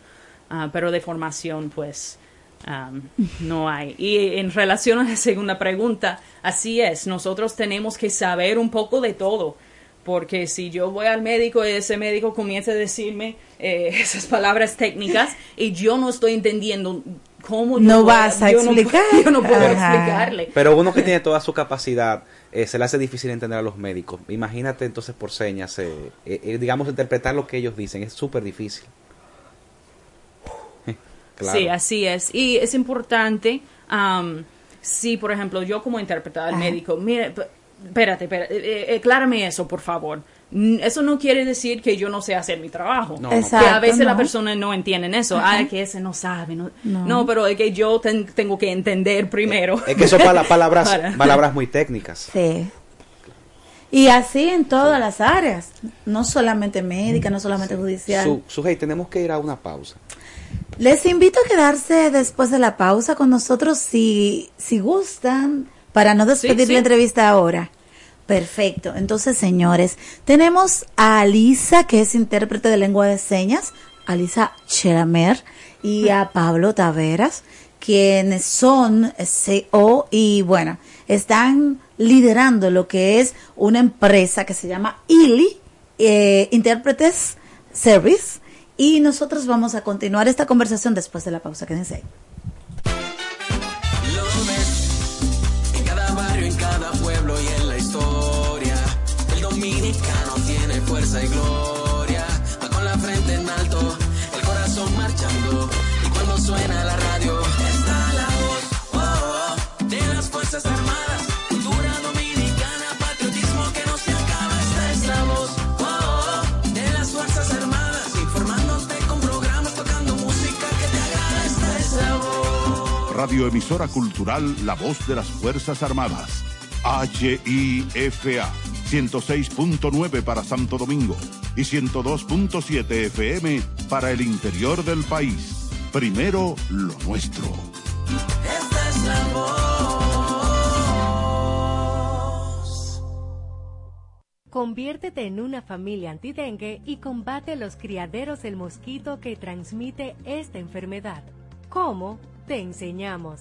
ah, pero de formación pues am, no hay. Y en relación a la segunda pregunta, así es, nosotros tenemos que saber un poco de todo. Porque si yo voy al médico y ese médico comienza a decirme eh, esas palabras técnicas y yo no estoy entendiendo cómo yo No voy vas a yo no puedo- explicar. yo no puedo Ajá. explicarle. Pero uno que tiene toda su capacidad, eh, se le hace difícil entender a los médicos. Imagínate entonces por señas, eh, eh, eh, digamos, interpretar lo que ellos dicen, es súper difícil. Claro. Sí, así es. Y es importante, am, si por ejemplo yo como intérprete al médico, mire, espérate, espérate, eh, eh, aclárame eso, por favor. Eso no quiere decir que yo no sé hacer mi trabajo. No, no. que a Exacto, veces la no. persona no entiende eso. Ajá. Ah, que ese no sabe. No, No. no. pero es que yo ten- tengo que entender primero. Es que son pala- palabras, Para- palabras muy técnicas. Sí. Y así en todas las áreas, no solamente médica, no solamente judicial. Su, Sujei, tenemos que ir a una pausa. Les invito a quedarse después de la pausa con nosotros si, si gustan, para no despedir sí. la entrevista ahora. Perfecto. Entonces, señores, tenemos a Alisa, que es intérprete de lengua de señas, Alisa Chelamer, y a Pablo Taveras, quienes son CO y bueno, están liderando lo que es una empresa que se llama ILI, eh, Intérpretes Service, y nosotros vamos a continuar esta conversación después de la pausa. Quédense ahí. Fuerza y gloria. Va con la frente en alto, el corazón marchando. Y cuando suena la radio, está la voz oh, oh, de las Fuerzas Armadas. Cultura dominicana, patriotismo que no se acaba. Esta es la voz oh, oh, de las Fuerzas Armadas. Informándote con programas, tocando música que te agrada. Esta es la voz. Radioemisora Cultural La Voz de las Fuerzas Armadas. HIFA 106.9 para Santo Domingo y 102.7 FM para el interior del país. Primero lo nuestro. Esta es la. Conviértete en una familia antidengue y combate los criaderos del mosquito que transmite esta enfermedad. ¿Cómo? Te enseñamos.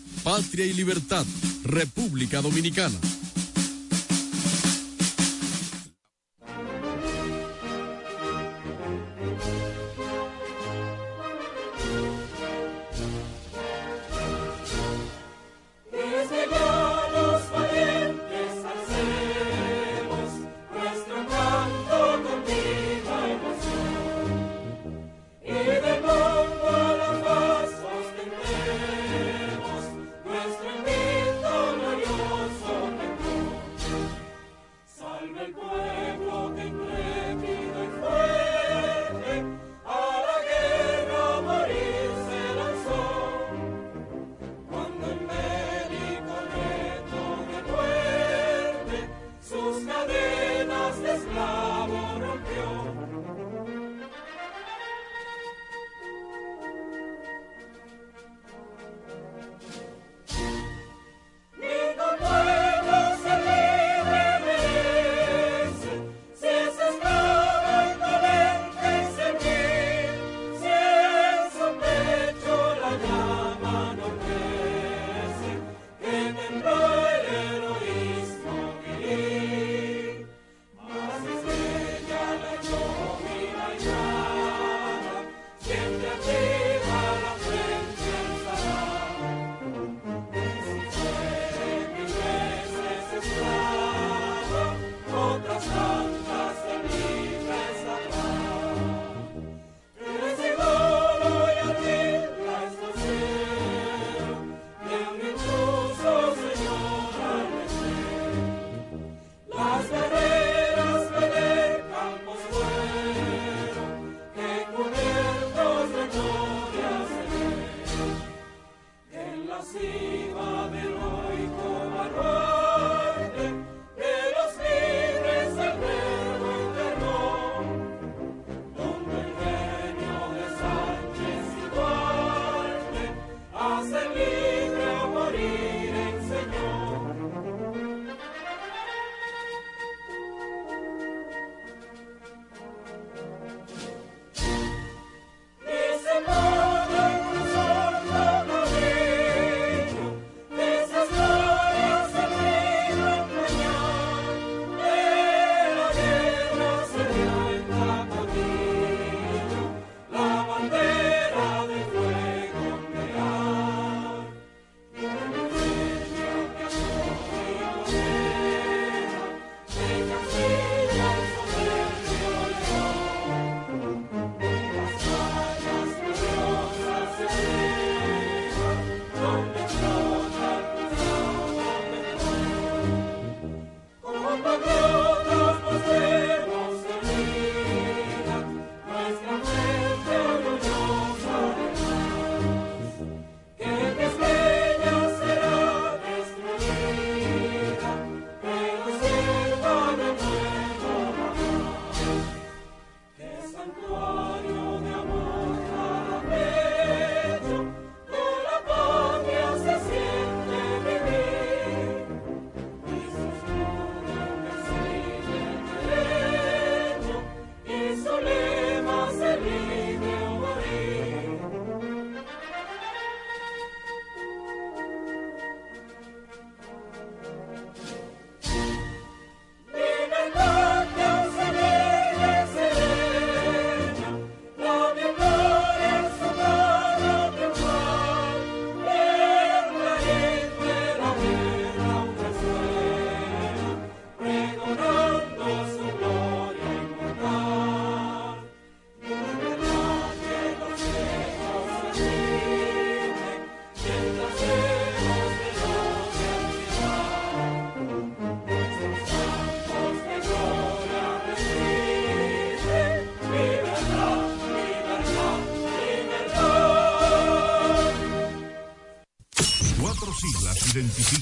patria y libertad, República Dominicana.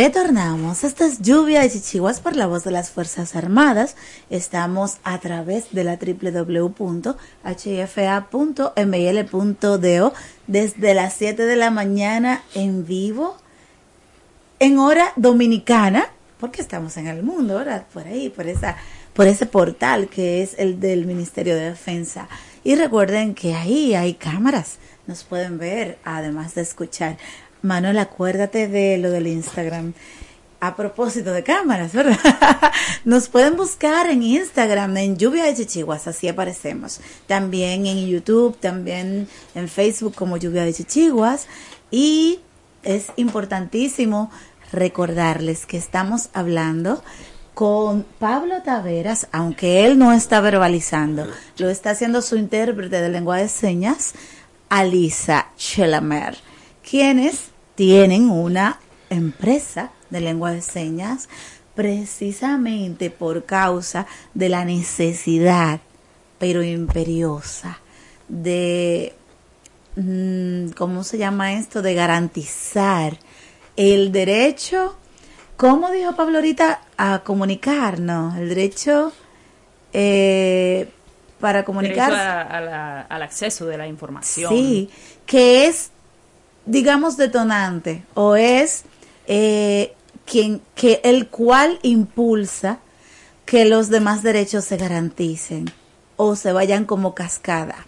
Retornamos. Esta es lluvia de chichiguas por la voz de las Fuerzas Armadas. Estamos a través de la www.hfa.mil.do desde las 7 de la mañana en vivo, en hora dominicana, porque estamos en el mundo, ¿verdad? Por ahí, por esa, por ese portal que es el del Ministerio de Defensa. Y recuerden que ahí hay cámaras, nos pueden ver, además de escuchar. Manuel, acuérdate de lo del Instagram. A propósito de cámaras, ¿verdad? Nos pueden buscar en Instagram, en Lluvia de Chichiguas, así aparecemos. También en YouTube, también en Facebook como Lluvia de Chichiguas. Y es importantísimo recordarles que estamos hablando con Pablo Taveras, aunque él no está verbalizando, lo está haciendo su intérprete de lengua de señas, Alisa Chelamer quienes tienen una empresa de lengua de señas precisamente por causa de la necesidad, pero imperiosa, de, mm, ¿cómo se llama esto? De garantizar el derecho, ¿cómo dijo Pablo ahorita? A comunicarnos, el derecho eh, para comunicar. Derecho a- a la- al acceso de la información. Sí, que es, digamos, detonante o es eh, quien, que el cual impulsa que los demás derechos se garanticen o se vayan como cascada.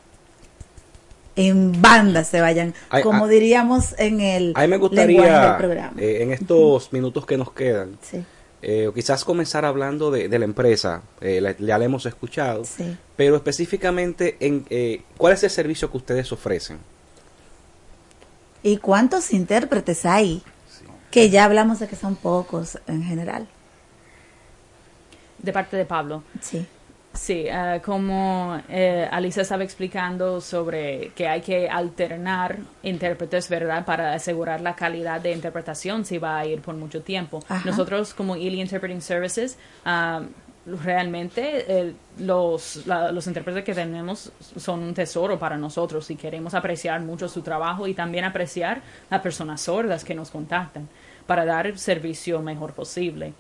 En banda se vayan, Ay, como ah, diríamos en el A mí me lenguaje del gustaría, programa. eh, en estos minutos que nos quedan, Sí. eh, quizás comenzar hablando de, de la empresa, eh, la- ya la hemos escuchado, Sí. pero específicamente en eh, cuál es el servicio que ustedes ofrecen. ¿Y cuántos intérpretes hay? Que ya hablamos de que son pocos en general. De parte de Pablo. Sí. Sí, ah, como eh, Alisa estaba explicando sobre que hay que alternar intérpretes, ¿verdad? Para asegurar la calidad de interpretación si va a ir por mucho tiempo. Ajá. Nosotros como Ely Interpreting Services, ah, realmente eh, los, la- los intérpretes que tenemos son un tesoro para nosotros y queremos apreciar mucho su trabajo y también apreciar a personas sordas que nos contactan para dar el servicio mejor posible.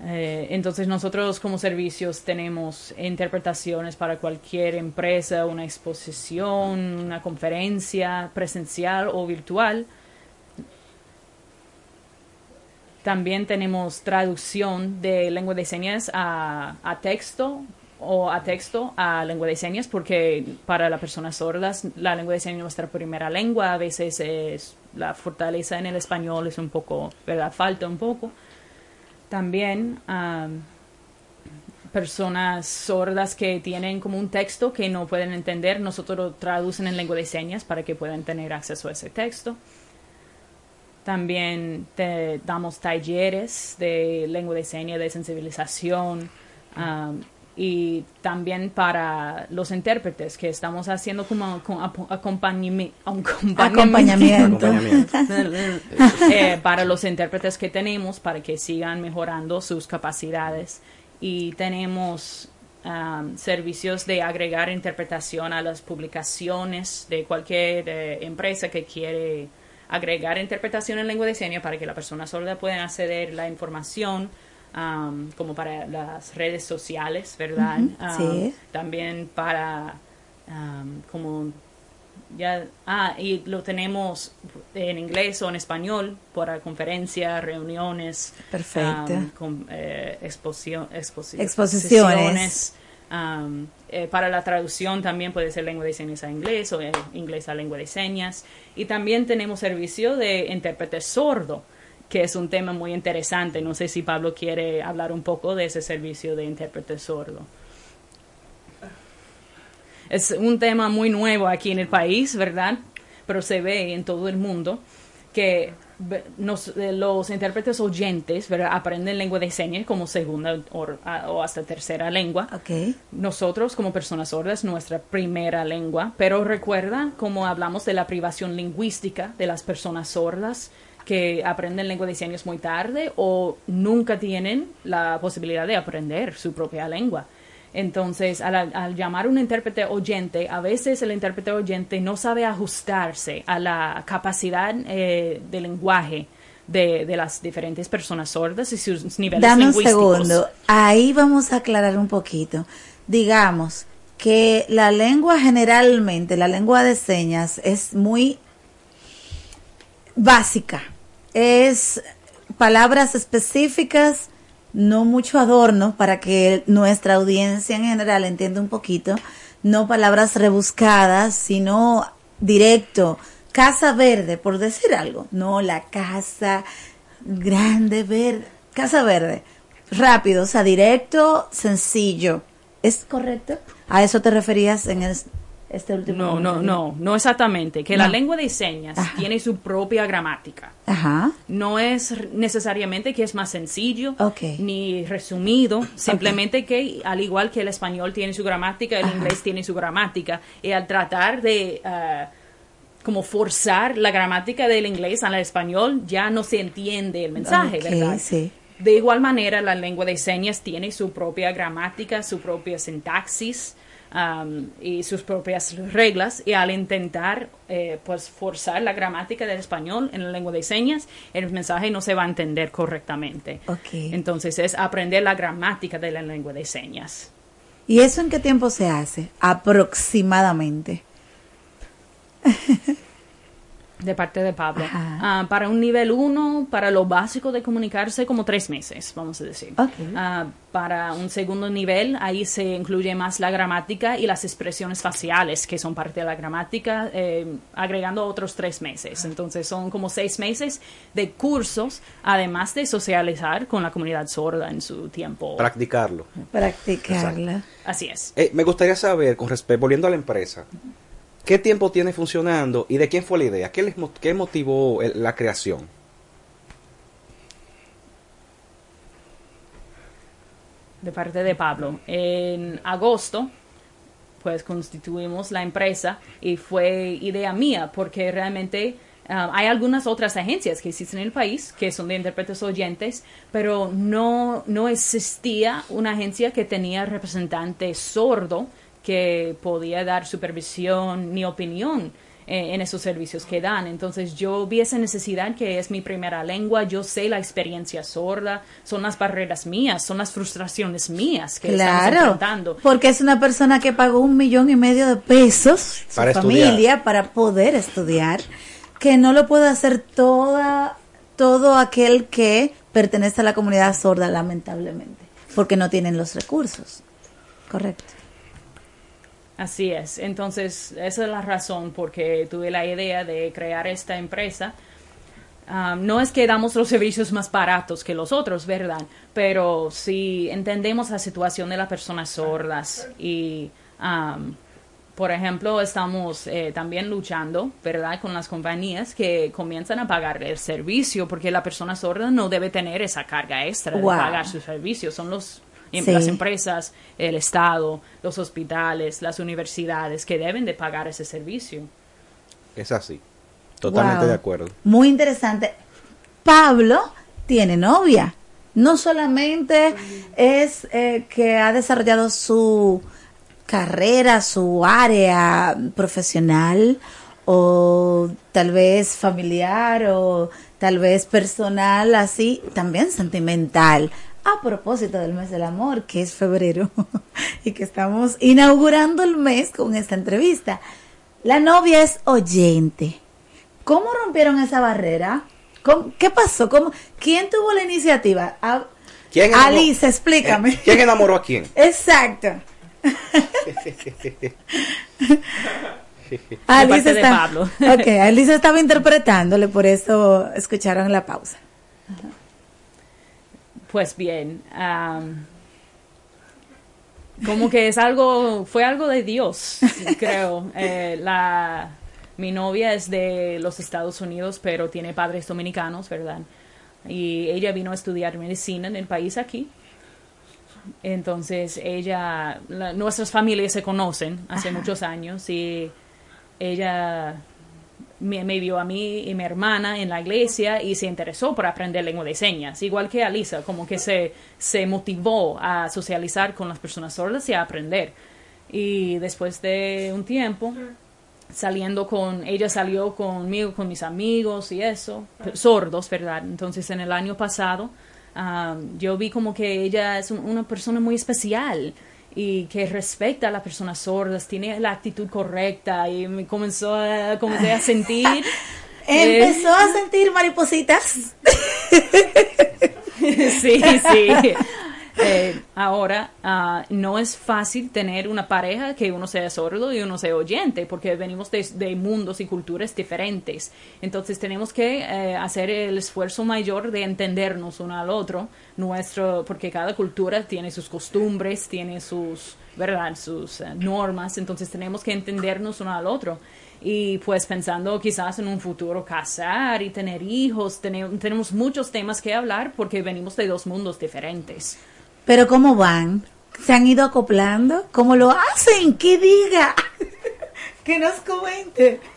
Eh, entonces nosotros como servicios tenemos interpretaciones para cualquier empresa, una exposición, una conferencia presencial o virtual. También tenemos traducción de lengua de señas a, texto o a texto a lengua de señas porque para las personas sordas la lengua de señas es nuestra primera lengua. A veces es, la fortaleza en el español es un poco, ¿verdad? Falta un poco también am, personas sordas que tienen como un texto que no pueden entender, nosotros lo traducen en lengua de señas para que puedan tener acceso a ese texto. También te damos talleres de lengua de señas, de sensibilización am, y también para los intérpretes que estamos haciendo como, como apo- acompañami- Acompañamiento. eh, para los intérpretes que tenemos para que sigan mejorando sus capacidades. Y tenemos um, servicios de agregar interpretación a las publicaciones de cualquier eh, empresa que quiere agregar interpretación en lengua de señas para que la persona sorda pueda acceder la información um, como para las redes sociales, ¿verdad? Um, sí. También para um, como ya, ah, y lo tenemos en inglés o en español para conferencias, reuniones, Perfecto. con, eh, exposición- exposi- Exposiciones. Eh, para la traducción también puede ser lengua de señas a inglés o eh, inglés a lengua de señas. Y también tenemos servicio de intérprete sordo, que es un tema muy interesante. No sé si Pablo quiere hablar un poco de ese servicio de intérprete sordo. Es un tema muy nuevo aquí en el país, ¿verdad? Pero se ve en todo el mundo que nos- eh, los intérpretes oyentes ¿verdad? aprenden lengua de señas como segunda o, o hasta tercera lengua. Nosotros como personas sordas, nuestra primera lengua, pero recuerda como hablamos de la privación lingüística de las personas sordas que aprenden lengua de señas muy tarde o nunca tienen la posibilidad de aprender su propia lengua. Entonces, al, al llamar a un intérprete oyente, a veces el intérprete oyente no sabe ajustarse a la capacidad eh, de lenguaje de, de las diferentes personas sordas y sus niveles Dame un lingüísticos. segundo. Ahí vamos a aclarar un poquito. Digamos que la lengua generalmente, la lengua de señas, es muy básica. Es palabras específicas, no mucho adorno para que nuestra audiencia en general entienda un poquito. No palabras rebuscadas, sino directo. Casa verde, por decir algo. No la casa grande verde. Casa verde. Rápido, o sea, directo, sencillo. ¿Es correcto? ¿A eso te referías en el- este último No, no, no, no exactamente. Que la lengua de señas tiene su propia gramática. Ajá. No es necesariamente que es más sencillo Ok. ni resumido, simplemente que al igual que el español tiene su gramática, el Ajá. inglés tiene su gramática, y al tratar de ah, como forzar la gramática del inglés al español, ya no se entiende el mensaje, ¿verdad? sí. De igual manera, la lengua de señas tiene su propia gramática, su propia sintaxis um, y sus propias reglas. Y al intentar eh, pues forzar la gramática del español en la lengua de señas, el mensaje no se va a entender correctamente. Entonces es aprender la gramática de la lengua de señas. ¿Y eso en qué tiempo se hace? Aproximadamente. De parte de Pablo. Ah, para un nivel 1, para lo básico de comunicarse, como tres meses, vamos a decir. Ah, para un segundo nivel, ahí se incluye más la gramática y las expresiones faciales, que son parte de la gramática, eh, agregando otros tres meses. Entonces son como seis meses de cursos, además de socializar con la comunidad sorda en su tiempo. Practicarlo. Practicarla. Así es. Eh, me gustaría saber, con respecto, volviendo a la empresa, ¿qué tiempo tiene funcionando y de quién fue la idea? ¿Qué, les, qué motivó la creación? de parte de Pablo. En agosto, pues constituimos la empresa y fue idea mía porque realmente ah, hay algunas otras agencias que existen en el país que son de intérpretes oyentes, pero no, no existía una agencia que tenía representante sordo que podía dar supervisión ni opinión eh, en esos servicios que dan. Entonces yo vi esa necesidad que es mi primera lengua, yo sé la experiencia sorda, son las barreras mías, son las frustraciones mías que estamos Claro, enfrentando. porque es una persona que pagó un millón y medio de pesos, su Para familia, estudiar. para poder estudiar, que no lo puede hacer toda, todo aquel que pertenece a la comunidad sorda, lamentablemente, porque no tienen los recursos. Correcto. Así es. Entonces, esa es la razón por que tuve la idea de crear esta empresa. Um, no es que damos los servicios más baratos que los otros, ¿verdad? Pero si entendemos la situación de las personas sordas y, um, por ejemplo, estamos eh, también luchando, ¿verdad?, con las compañías que comienzan a pagar el servicio porque la persona sorda no debe tener esa carga extra Wow. de pagar su servicio. Son los Sí. las empresas, el Estado, los hospitales, las universidades que deben de pagar ese servicio. Es así. Totalmente Wow. de acuerdo. Muy interesante. Pablo tiene novia. No solamente es eh, que ha desarrollado su carrera, su área profesional o tal vez familiar o tal vez personal, así, también sentimental. A propósito del mes del amor, que es febrero, y que estamos inaugurando el mes con esta entrevista. La novia es oyente. ¿Cómo rompieron esa barrera? ¿Cómo- ¿Qué pasó? ¿Cómo, ¿Quién tuvo la iniciativa? A- ¿Quién enamoró- Alice, explícame. Eh, ¿Quién enamoró a quién? Exacto. Alice está- Pablo. Ok, Alice estaba interpretándole, por eso escucharon la pausa. Pues bien, am, como que es algo, fue algo de Dios, creo. Eh, la, mi novia es de los Estados Unidos, pero tiene padres dominicanos, ¿verdad? Y ella vino a estudiar medicina en el país aquí. Entonces ella, la- nuestras familias se conocen hace muchos años y ella me, me vio a mí y mi hermana en la iglesia y se interesó por aprender lengua de señas, igual que Alisa, como que se, se motivó a socializar con las personas sordas y a aprender. Y después de un tiempo, saliendo con, ella salió conmigo, con mis amigos y eso, sordos, ¿verdad? Entonces en el año pasado ah, yo vi como que ella es un- una persona muy especial y que respecta a las personas sordas, tiene la actitud correcta y me comenzó a, comencé a sentir... eh, Empezó a sentir maripositas. sí, sí. Eh, ahora, ah, no es fácil tener una pareja que uno sea sordo y uno sea oyente, porque venimos de, mundos y culturas diferentes. Entonces tenemos que eh, hacer el esfuerzo mayor de entendernos uno al otro, nuestro, porque cada cultura tiene sus costumbres, tiene sus, ¿verdad? sus eh, normas, entonces tenemos que entendernos uno al otro. Y pues pensando quizás en un futuro casar y tener hijos, tene- tenemos muchos temas que hablar porque venimos de dos mundos diferentes. Pero ¿cómo van? ¿Se han ido acoplando? ¿Cómo lo hacen? ¿Qué diga? que nos comente.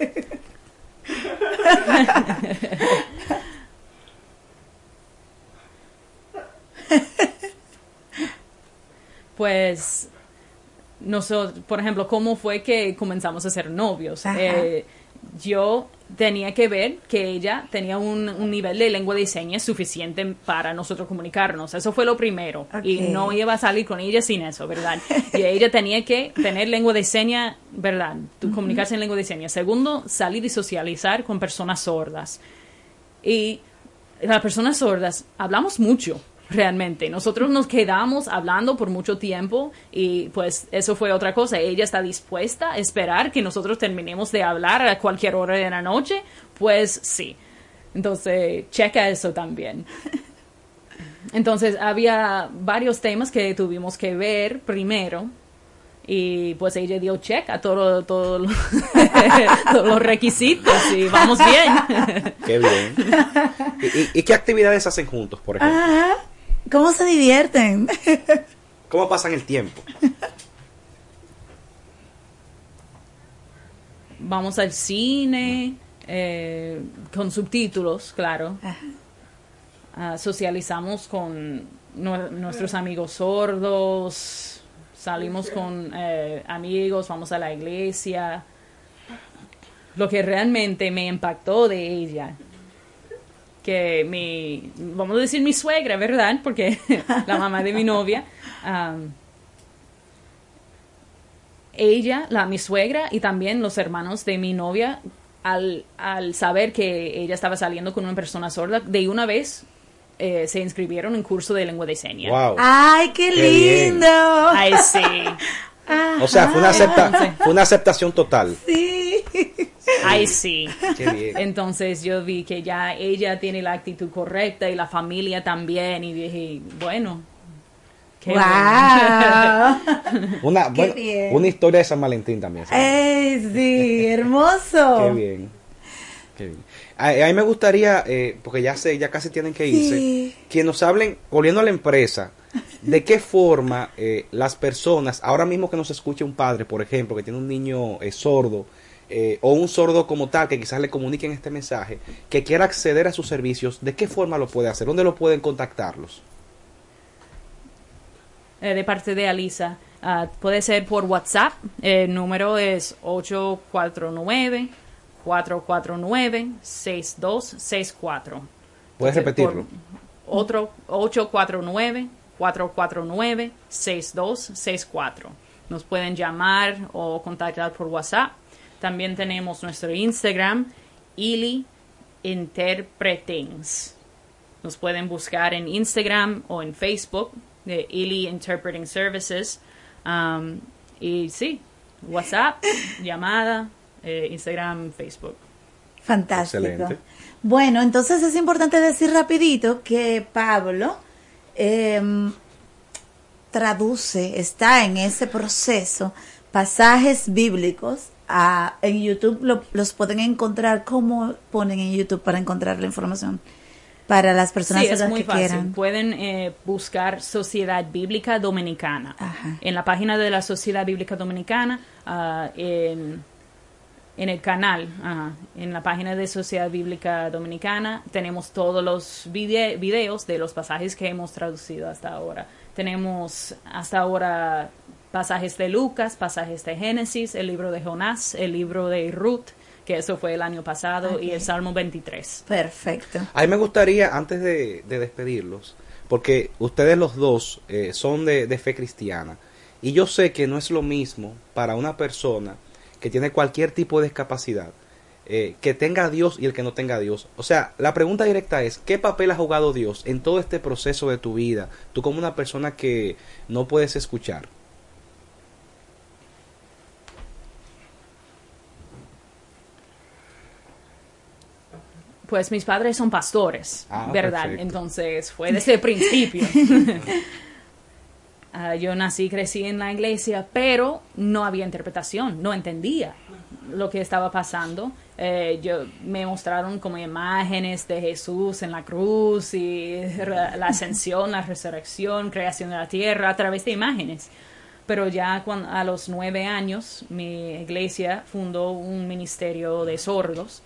Pues, nosotros, por ejemplo, ¿cómo fue que comenzamos a ser novios? Eh, yo tenía que ver que ella tenía un, un nivel de lengua de señas suficiente para nosotros comunicarnos. Eso fue lo primero. Y no iba a salir con ella sin eso, ¿verdad? y ella tenía que tener lengua de señas, ¿verdad? Comunicarse en lengua de señas. Segundo, salir y socializar con personas sordas. Y las personas sordas hablamos mucho, realmente. Nosotros nos quedamos hablando por mucho tiempo y pues eso fue otra cosa. Ella está dispuesta a esperar que nosotros terminemos de hablar a cualquier hora de la noche. Pues sí. Entonces, checa eso también. Entonces, había varios temas que tuvimos que ver primero. Y pues ella dio check a todo, todo lo- todos los requisitos y vamos bien. Qué bien. ¿Y, y- y qué actividades hacen juntos, por ejemplo? Ajá. ¿Cómo se divierten? ¿Cómo pasan el tiempo? Vamos al cine, eh, con subtítulos, claro. Ah, socializamos con nue- nuestros amigos sordos, salimos con eh, amigos, vamos a la iglesia. Lo que realmente me impactó de ella, que mi, vamos a decir mi suegra, ¿verdad? Porque la mamá de mi novia, ella, la mi suegra y también los hermanos de mi novia, al, al saber que ella estaba saliendo con una persona sorda, de una vez eh, se inscribieron en curso de lengua de señas. Wow. ¡Ay, qué, Qué bien. lindo! Ay, sí. O sea, fue una, acepta- fue una aceptación total. Sí. Ay, sí. Qué bien. Entonces yo vi que ya ella tiene la actitud correcta y la familia también y dije, bueno. qué Wow. Una, Qué bueno, bien. una historia de San Valentín también. ¡Ey, sí! ¡Hermoso! Qué bien. Qué bien. A, a mí me gustaría, eh, porque ya sé, ya casi tienen que irse, Sí. que nos hablen, volviendo a la empresa, de qué forma eh, las personas, ahora mismo que nos escuche un padre, por ejemplo, que tiene un niño eh, sordo, eh, o un sordo como tal, que quizás le comuniquen este mensaje, que quiera acceder a sus servicios, ¿de qué forma lo puede hacer? ¿Dónde lo pueden contactarlos? Eh, de parte de Alisa. Ah, puede ser por WhatsApp. El número es 849-449-6264. ¿Puedes repetirlo? Otro 849-449-6264. Nos pueden llamar o contactar por WhatsApp. También tenemos nuestro Instagram Ili Interpretings. Nos pueden buscar en Instagram o en Facebook de Ili Interpreting Services. Um, y sí, WhatsApp, llamada, eh, Instagram, Facebook. Fantástico. Excelente. Bueno, entonces es importante decir rapidito que Pablo em, traduce, está en ese proceso, pasajes bíblicos. A- en YouTube lo- los pueden encontrar. ¿Cómo ponen en YouTube para encontrar la información? Para las personas Sí, es las muy que fácil. quieran. Pueden eh, buscar Sociedad Bíblica Dominicana. En la página de la Sociedad Bíblica Dominicana, ah, en, en el canal, en la página de Sociedad Bíblica Dominicana, tenemos todos los vide- videos de los pasajes que hemos traducido hasta ahora. Tenemos hasta ahora pasajes de Lucas, pasajes de Génesis, el libro de Jonás, el libro de Ruth, que eso fue el año pasado, y el Salmo 23. Perfecto. A mí me gustaría, antes de, de despedirlos, porque ustedes los dos eh, son de, de fe cristiana, y yo sé que no es lo mismo para una persona que tiene cualquier tipo de discapacidad, eh, que tenga a Dios y el que no tenga a Dios. O sea, la pregunta directa es, ¿qué papel ha jugado Dios en todo este proceso de tu vida? Tú como una persona que no puedes escuchar. Pues mis padres son pastores, Ah, ¿verdad? perfecto. Entonces fue desde el principio. Ah, yo nací, crecí en la iglesia, pero no había interpretación, no entendía lo que estaba pasando. Eh, yo me mostraron como imágenes de Jesús en la cruz y la ascensión, la resurrección, creación de la tierra a través de imágenes. Pero ya cuan- a los nueve años mi iglesia fundó un ministerio de sordos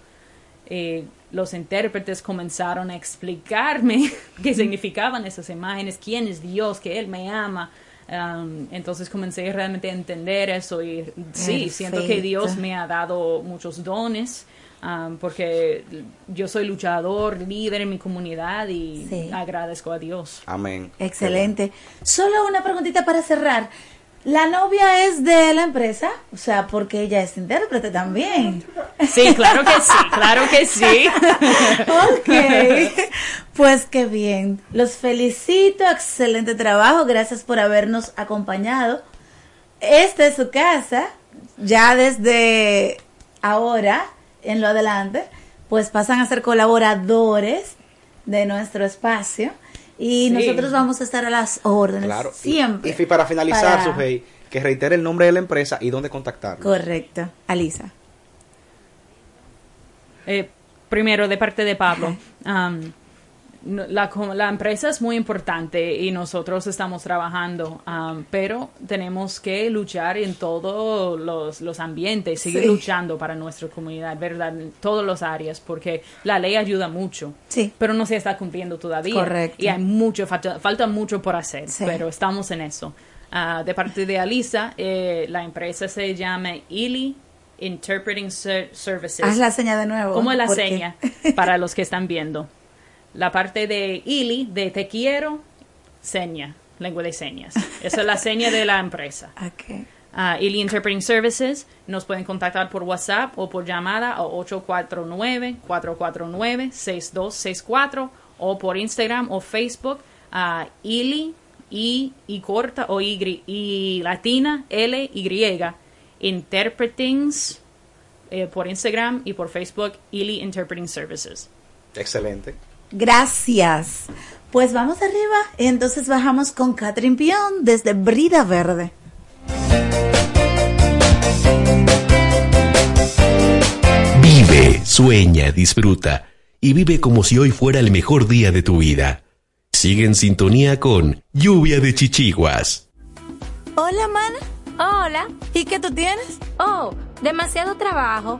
eh, los intérpretes comenzaron a explicarme qué significaban esas imágenes, quién es Dios, que Él me ama. Um, entonces comencé realmente a entender eso y sí, siento que Dios me ha dado muchos dones. um, porque yo soy luchador, líder en mi comunidad y Sí. agradezco a Dios. Amén. Excelente. Solo una preguntita para cerrar. ¿La novia es de la empresa? O sea, porque ella es intérprete también. Sí, claro que sí, claro que sí. ok. Pues qué bien. Los felicito. Excelente trabajo. Gracias por habernos acompañado. Esta es su casa. Ya desde ahora, en lo adelante, pues pasan a ser colaboradores de nuestro espacio. Y Sí. nosotros vamos a estar a las órdenes. Claro. Siempre. Y, para finalizar, para- Sujei, que reitere el nombre de la empresa y dónde contactarlo. Correcto. Alisa. Eh, primero, de parte de Pablo, um, la, la empresa es muy importante y nosotros estamos trabajando, um, pero tenemos que luchar en todos los, los ambientes, seguir Sí. luchando para nuestra comunidad, ¿verdad? En todas las áreas, porque la ley ayuda mucho, Sí. pero no se está cumpliendo todavía. Correcto. Y hay mucho, falta, falta mucho por hacer, Sí. pero estamos en eso. Ah, de parte de Alisa, eh, la empresa se llama Ili Interpreting Ser- Services. Haz la seña de nuevo. ¿Cómo es la seña para los que están viendo? La parte de Ili, de te quiero, seña, lengua de señas. Esa es la seña de la empresa. Ok. Ah, Ili Interpreting Services nos pueden contactar por WhatsApp o por llamada a 849-449-6264 o por Instagram o Facebook a Ili I, I corta o Y, y latina L Y Interpretings eh, por Instagram y por Facebook Ili Interpreting Services. Excelente. Gracias. Pues vamos arriba. Entonces bajamos con Catherine Pion desde Brida Verde. Vive, sueña, disfruta y vive como si hoy fuera el mejor día de tu vida. Sigue en sintonía con Lluvia de Chichiguas. Hola, mana. Hola. ¿Y qué tú tienes? Oh, demasiado trabajo,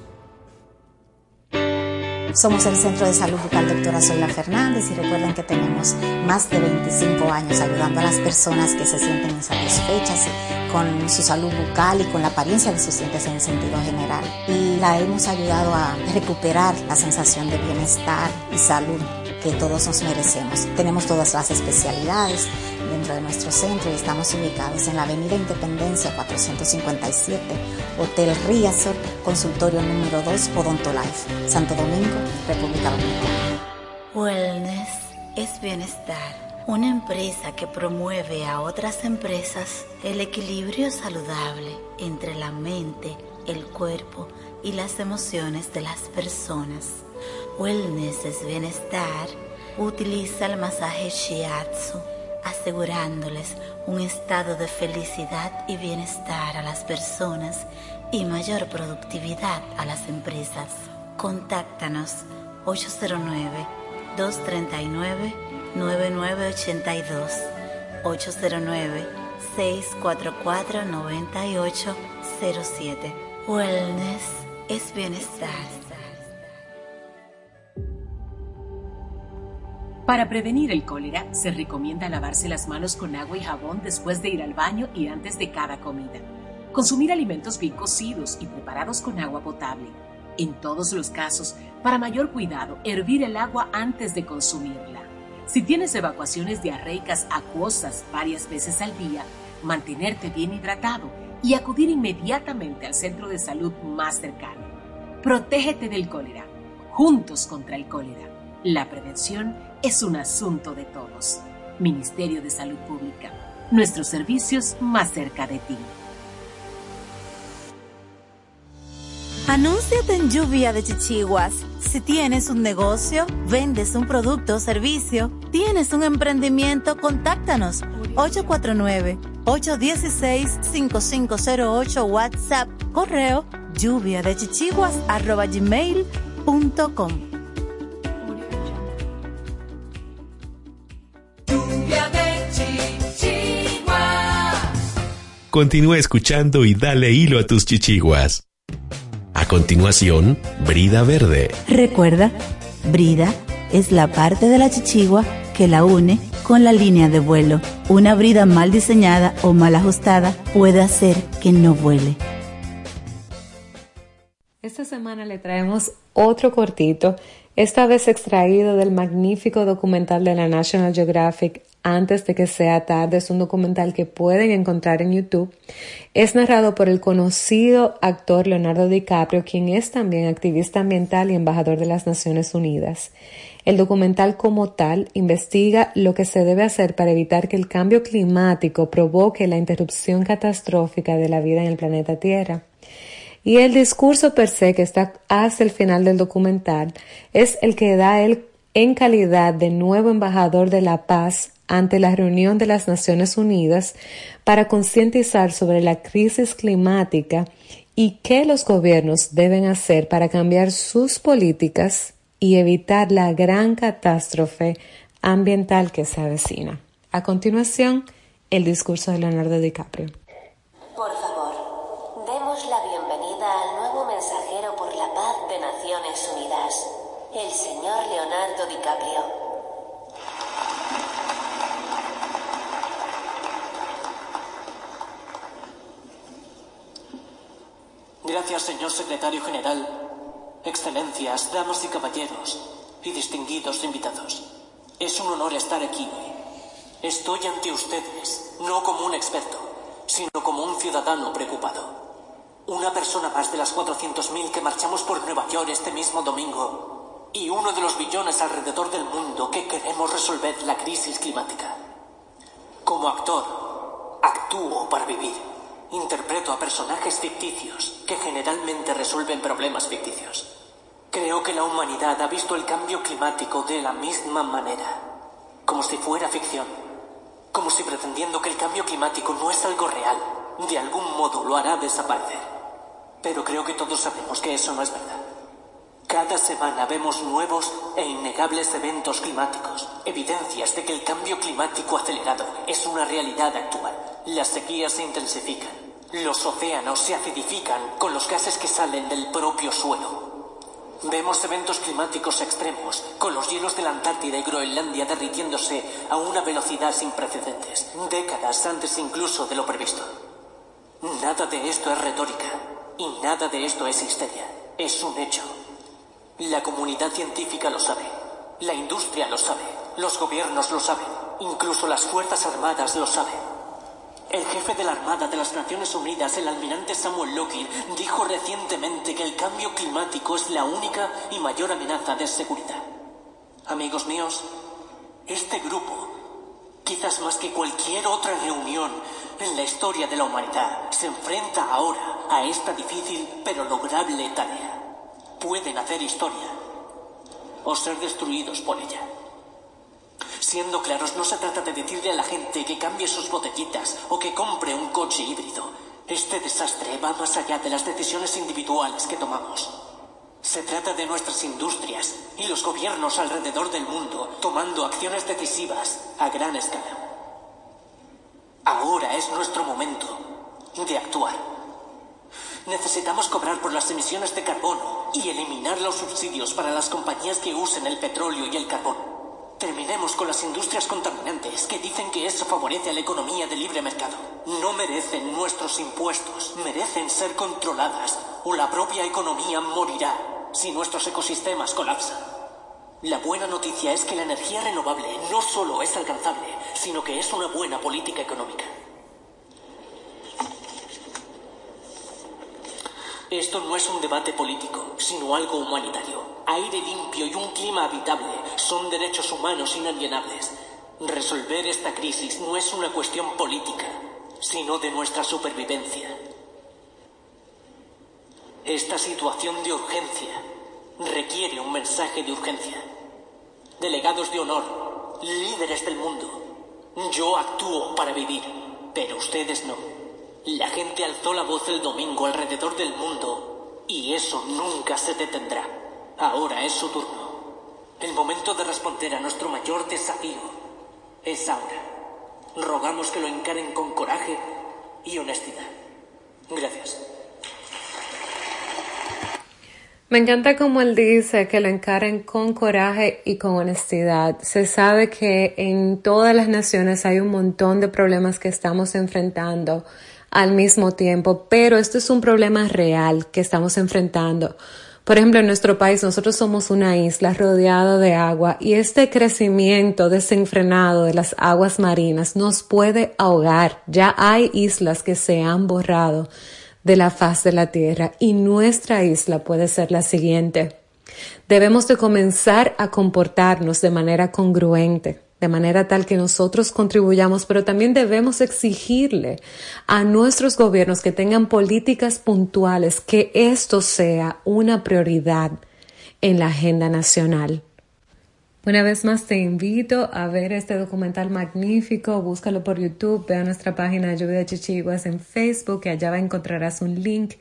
Bye. Somos el Centro de Salud Bucal Doctora Zoila Fernández y recuerden que tenemos más de 25 años ayudando a las personas que se sienten insatisfechas con su salud bucal y con la apariencia de sus dientes en sentido general. Y la hemos ayudado a recuperar la sensación de bienestar y salud que todos nos merecemos. Tenemos todas las especialidades dentro de nuestro centro y estamos ubicados en la Avenida Independencia 457, Hotel Riazor, consultorio número 2, Odontolife, Santo Domingo, República Dominicana. Wellness es bienestar. Una empresa que promueve a otras empresas el equilibrio saludable entre la mente, el cuerpo y las emociones de las personas. Wellness es bienestar. Utiliza el masaje Shiatsu, asegurándoles un estado de felicidad y bienestar a las personas y mayor productividad a las empresas. Contáctanos 809-239-9982, 809-644-9807. Wellness es bienestar. Para prevenir el cólera, se recomienda lavarse las manos con agua y jabón después de ir al baño y antes de cada comida. Consumir alimentos bien cocidos y preparados con agua potable. En todos los casos, para mayor cuidado, hervir el agua antes de consumirla. Si tienes evacuaciones diarreicas acuosas varias veces al día, mantenerte bien hidratado y acudir inmediatamente al centro de salud más cercano. Protégete del cólera. Juntos contra el cólera. La prevención es un asunto de todos. Ministerio de Salud Pública. Nuestros servicios más cerca de ti. Anúnciate en Lluvia de Chichiguas. Si tienes un negocio, vendes un producto o servicio, tienes un emprendimiento, contáctanos 849-816-5508 WhatsApp, correo lluvia de chichiguas arroba gmail.com. Lluvia de chichiguas. Continúa escuchando y dale hilo a tus chichiguas. A continuación, Brida Verde. Recuerda, brida es la parte de la chichigua que la une con la línea de vuelo. Una brida mal diseñada o mal ajustada puede hacer que no vuele. Esta semana le traemos otro cortito, esta vez extraído del magnífico documental de la National Geographic Antes de que sea tarde. Es un documental que pueden encontrar en YouTube. Es narrado por el conocido actor Leonardo DiCaprio, quien es también activista ambiental y embajador de las Naciones Unidas. El documental como tal investiga lo que se debe hacer para evitar que el cambio climático provoque la interrupción catastrófica de la vida en el planeta Tierra. Y el discurso per se que está hasta el final del documental es el que da él en calidad de nuevo embajador de la paz ante la reunión de las Naciones Unidas para concientizar sobre la crisis climática y qué los gobiernos deben hacer para cambiar sus políticas y evitar la gran catástrofe ambiental que se avecina. A continuación, el discurso de Leonardo DiCaprio. Por favor, demos la bienvenida al nuevo mensajero por la paz de Naciones Unidas, el señor Leonardo DiCaprio. Gracias, señor secretario general, excelencias, damas y caballeros, y distinguidos invitados. Es un honor estar aquí hoy. Estoy ante ustedes, no como un experto, sino como un ciudadano preocupado. Una persona más de las 400.000 que marchamos por Nueva York este mismo domingo. Y uno de los billones alrededor del mundo que queremos resolver la crisis climática. Como actor, actúo para vivir. Interpreto a personajes ficticios que generalmente resuelven problemas ficticios. Creo que la humanidad ha visto el cambio climático de la misma manera, como si fuera ficción, como si pretendiendo que el cambio climático no es algo real, de algún modo lo hará desaparecer. Pero creo que todos sabemos que eso no es verdad. Cada semana vemos nuevos e innegables eventos climáticos, evidencias de que el cambio climático acelerado es una realidad actual. Las sequías se intensifican, los océanos se acidifican con los gases que salen del propio suelo. Vemos eventos climáticos extremos, con los hielos de la Antártida y Groenlandia derritiéndose a una velocidad sin precedentes, décadas antes incluso de lo previsto. Nada de esto es retórica y nada de esto es histeria. Es un hecho. La comunidad científica lo sabe, la industria lo sabe, los gobiernos lo saben, incluso las Fuerzas Armadas lo saben. El jefe de la Armada de las Naciones Unidas, el almirante Samuel Lockyer, dijo recientemente que el cambio climático es la única y mayor amenaza de seguridad. Amigos míos, este grupo, quizás más que cualquier otra reunión en la historia de la humanidad, se enfrenta ahora a esta difícil pero lograble tarea. Pueden hacer historia o ser destruidos por ella. Siendo claros, no se trata de decirle a la gente que cambie sus botellitas o que compre un coche híbrido. Este desastre va más allá de las decisiones individuales que tomamos. Se trata de nuestras industrias y los gobiernos alrededor del mundo tomando acciones decisivas a gran escala. Ahora es nuestro momento de actuar. Necesitamos cobrar por las emisiones de carbono y eliminar los subsidios para las compañías que usen el petróleo y el carbón. Terminemos con las industrias contaminantes que dicen que eso favorece a la economía de libre mercado. No merecen nuestros impuestos, merecen ser controladas o la propia economía morirá si nuestros ecosistemas colapsan. La buena noticia es que la energía renovable no solo es alcanzable, sino que es una buena política económica. Esto no es un debate político, sino algo humanitario. Aire limpio y un clima habitable son derechos humanos inalienables. Resolver esta crisis no es una cuestión política, sino de nuestra supervivencia. Esta situación de urgencia requiere un mensaje de urgencia. Delegados de honor, líderes del mundo, yo actúo para vivir, pero ustedes no. La gente alzó la voz el domingo alrededor del mundo y eso nunca se detendrá. Ahora es su turno. El momento de responder a nuestro mayor desafío es ahora. Rogamos que lo encaren con coraje y honestidad. Gracias. Me encanta como él dice que lo encaren con coraje y con honestidad. Se sabe que en todas las naciones hay un montón de problemas que estamos enfrentando al mismo tiempo, pero esto es un problema real que estamos enfrentando. Por ejemplo, en nuestro país nosotros somos una isla rodeada de agua y este crecimiento desenfrenado de las aguas marinas nos puede ahogar. Ya hay islas que se han borrado de la faz de la tierra y nuestra isla puede ser la siguiente. Debemos de comenzar a comportarnos de manera congruente de manera tal que nosotros contribuyamos, pero también debemos exigirle a nuestros gobiernos que tengan políticas puntuales, que esto sea una prioridad en la agenda nacional. Una vez más te invito a ver este documental magnífico, búscalo por YouTube, ve a nuestra página Lluvia Chichiguas en Facebook, que allá encontrarás un link,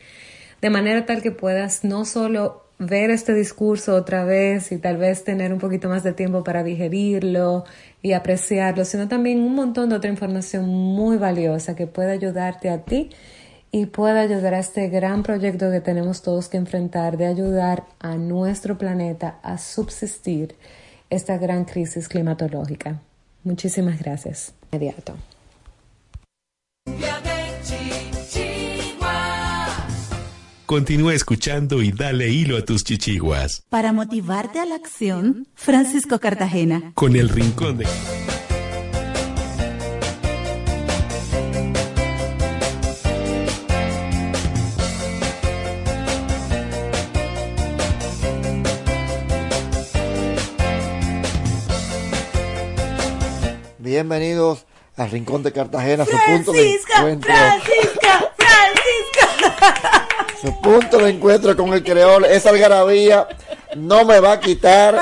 de manera tal que puedas no solo ver este discurso otra vez y tal vez tener un poquito más de tiempo para digerirlo y apreciarlo, sino también un montón de otra información muy valiosa que puede ayudarte a ti y puede ayudar a este gran proyecto que tenemos todos que enfrentar de ayudar a nuestro planeta a subsistir esta gran crisis climatológica. Muchísimas gracias. Inmediato. Continúa escuchando y dale hilo a tus chichiguas. Para motivarte a la acción, Francisco Cartagena. Con el rincón de... Bienvenidos al Rincón de Cartagena, su punto de encuentro. Francisca, Francisca. Su punto de encuentro con el creol, esa algarabía no me va a quitar,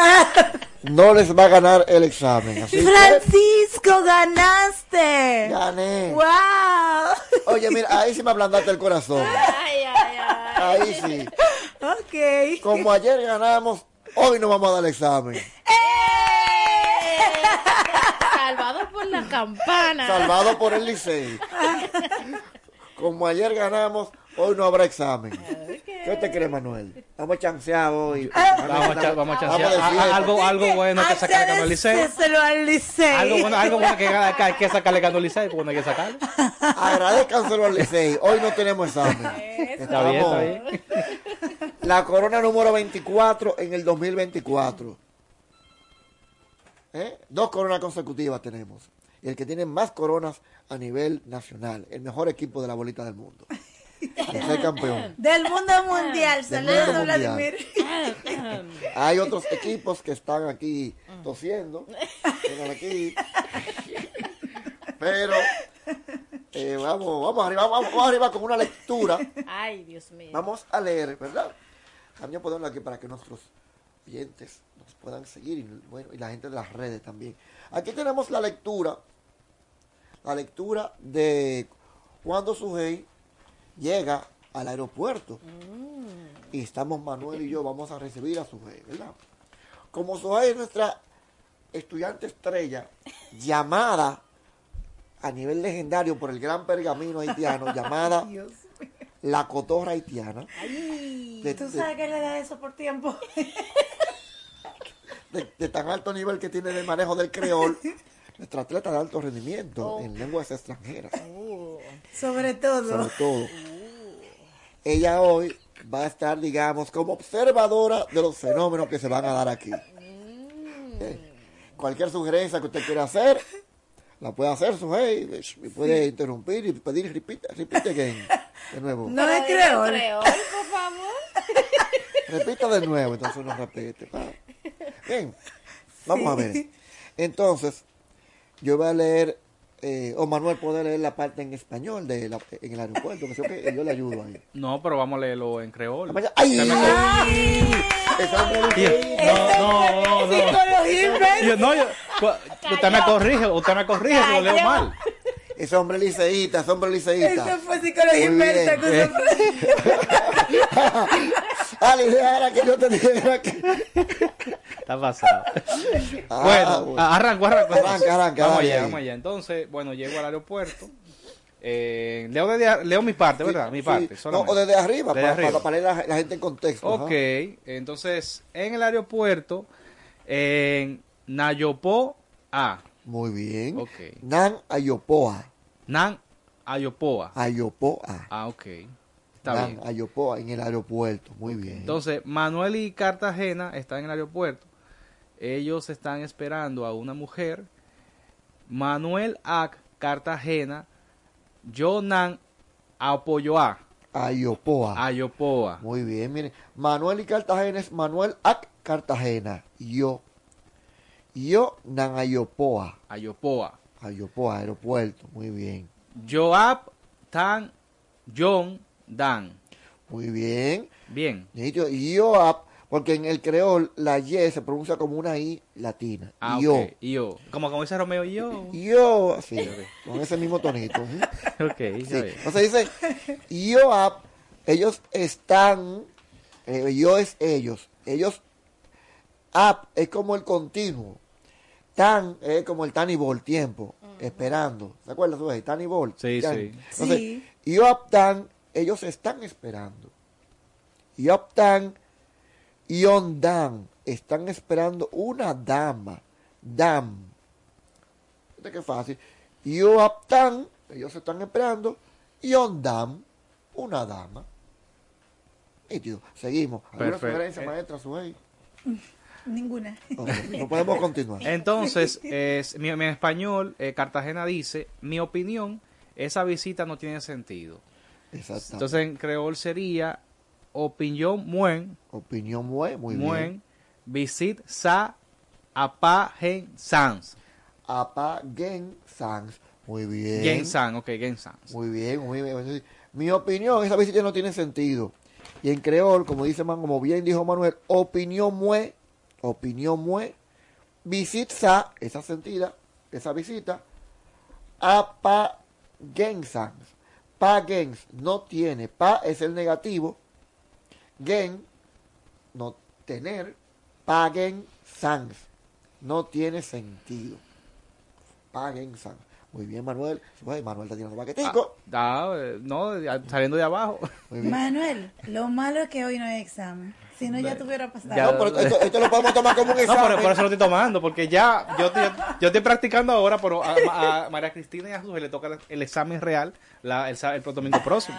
no les va a ganar el examen. Así que, Francisco, ganaste. gané. Wow. Oye, mira, ahí sí me ablandaste el corazón. Ay, ay, ay. Ahí sí. Ok. Como ayer ganamos, hoy no vamos a dar el examen. Salvado por la campana. Salvado por el Licey. Como ayer ganamos, hoy no habrá examen. ¿Qué te crees, Manuel? Estamos chanceados hoy. Vamos a, vamos a chancear. de A- a- fiesta. algo, algo bueno que sacarle ganó el Licey. Hacérselo al Licey. Algo bueno, algo bueno que, hay que sacarle ganó el Licey, porque no hay que sacarle. Agradezcanselo al Licey. Hoy no tenemos examen. Está bien, está Estamos- bien. La corona número 24 en el 2024. ¿Eh? Dos coronas consecutivas tenemos. Y el que tiene más coronas a nivel nacional. El mejor equipo de la bolita del mundo. Campeón. Del mundo mundial. Saludos, Vladimir. Hay otros equipos que están aquí tosiendo. Están aquí. Pero eh, vamos, vamos arriba, vamos, vamos arriba con una lectura. Ay, Dios mío. Vamos a leer, ¿verdad? También podemos aquí para que nuestros oyentes nos puedan seguir y, bueno, y la gente de las redes también. Aquí tenemos la lectura, la lectura de cuando Sujei llega al aeropuerto. Y estamos Manuel y yo, vamos a recibir a Sujei, ¿verdad? Como Sujei es nuestra estudiante estrella, llamada a nivel legendario por el gran pergamino haitiano, llamada la cotorra haitiana. De- Tú de- sabes que le da eso por tiempo. de, de tan alto nivel que tiene en el manejo del creol, nuestra atleta de alto rendimiento en lenguas extranjeras, Sobre todo. sobre todo. Ella hoy va a estar, digamos, como observadora de los fenómenos que se van a dar aquí. Eh, Cualquier sugerencia que usted quiera hacer, la puede hacer, su y puede interrumpir y pedir repeat, repeat again, de nuevo. No es creol. Creol, por favor. Repita de nuevo, entonces uno repite. pa. Bien, vamos a ver. Entonces, yo voy a leer, eh, o Manuel puede leer la parte en español de la- en el aeropuerto, que sé que yo le ayudo ahí. No, pero vamos a leerlo en creol. ¡Ay! Usted me- Esa hombre Y- dice, No, no, no. Psicología Yo, no, yo, cu- usted me corrige, usted me corrige si lo leo mal. Ese hombre liceísta, ese hombre liceísta. Eso fue psicología inversa. Eh. esa- Ah, la idea era que yo te dijera que... Está pasado. Ah, bueno, bueno. arranco, arranco. Arranca, arranca, Vamos allá, vamos allá. Entonces, bueno, llego al aeropuerto. Eh, leo, desde- leo mi parte, ¿verdad? Mi Sí, parte. no, o desde arriba, Desde para, arriba. para poner la, la gente en contexto. ajá. Ok, entonces en el aeropuerto, en Nayopo A. Muy bien. Ok. Nan Ayopoa. Nan Ayopoa. Ayopoa. Ah, ok. Está Nan bien. Ayopoa en el aeropuerto. Muy bien. Entonces, Manuel y Cartagena están en el aeropuerto. Ellos están esperando a una mujer. Manuel A. Cartagena. Jonan Apoyoa. Ayopoa. Ayopoa. Muy bien, miren. Manuel y Cartagena es Manuel Ac Cartagena. Yo. Yo Nan Ayopoa. Ayopoa. Ayopoa, aeropuerto. Muy bien. Joab Tan John Dan. Muy bien. Bien. Nítido. Porque en el creol la Y se pronuncia como una I latina. Ah, yo. ok. Y yo. Como, como dice Romeo y yo. Yo, así, con ese mismo tonito. ujú. Ok, Sí. Entonces dice, Joab, ellos están, eh, yo es ellos, ellos, up es como el continuo, tan es como el tan y bol, tiempo, esperando. ¿Se acuerdan? güey? Tan y bol. Sí, tan. sí. Entonces, Sí. Joab, tan, ellos están esperando. Joab, tan, Ion dan, están esperando una dama, dam. Fíjate qué fácil. Joab, tan, ellos están esperando. Ion dam, una dama. Nítido. Seguimos. ¿Alguna Perfecto. sugerencia, Eh. maestra Suey? Ninguna. No podemos continuar. Entonces, es, mi, mi español, eh, Cartagena dice, mi opinión, esa visita no tiene sentido. Exacto. Entonces, en creol sería, opinión muen, Opinión muy, muy bien. muen, visit sa apagen sans. Apa Gen Sans. Muy bien. Gen san, ok, gen sans. Muy bien, muy bien. Mi opinión, esa visita no tiene sentido. Y en creol, como dice Man, como bien dijo Manuel, opinión mue, opinión mue, visita, esa sentida, esa visita, a pa gensans. Pa gens no tiene, pa es el negativo, gen, no tener, paguen sans, no tiene sentido. Paguen sans. Muy bien, Manuel. Bueno, Manuel está tirando paquetico. Ah, eh, no, saliendo de abajo. Muy bien. Manuel, lo malo es que hoy no hay examen. Si no, ya tuviera pasado. Ya- No, pero esto, esto lo podemos tomar como un No, examen. pero por eso lo estoy tomando, porque ya yo, estoy- yo estoy practicando ahora, pero a, a María Cristina y a Jesús le toca el examen real la, el, el domingo próximo.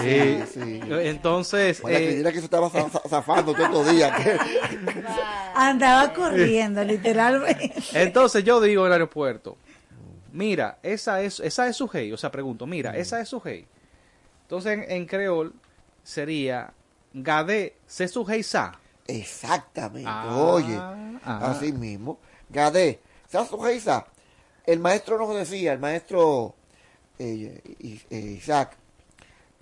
Sí, sí. Entonces, María eh, que se estaba za- za- zafando todos estos días. que- Andaba corriendo, literalmente. entonces yo digo en el aeropuerto, mira, esa es, esa es su hey, o sea, pregunto, mira, esa es su hey. Entonces en, en creol sería Gade se su hey sa. Exactamente. Ah, Oye, ajá. así mismo. Gadé, ¿sabes su geisa? El maestro nos decía, el maestro eh, eh, Isaac,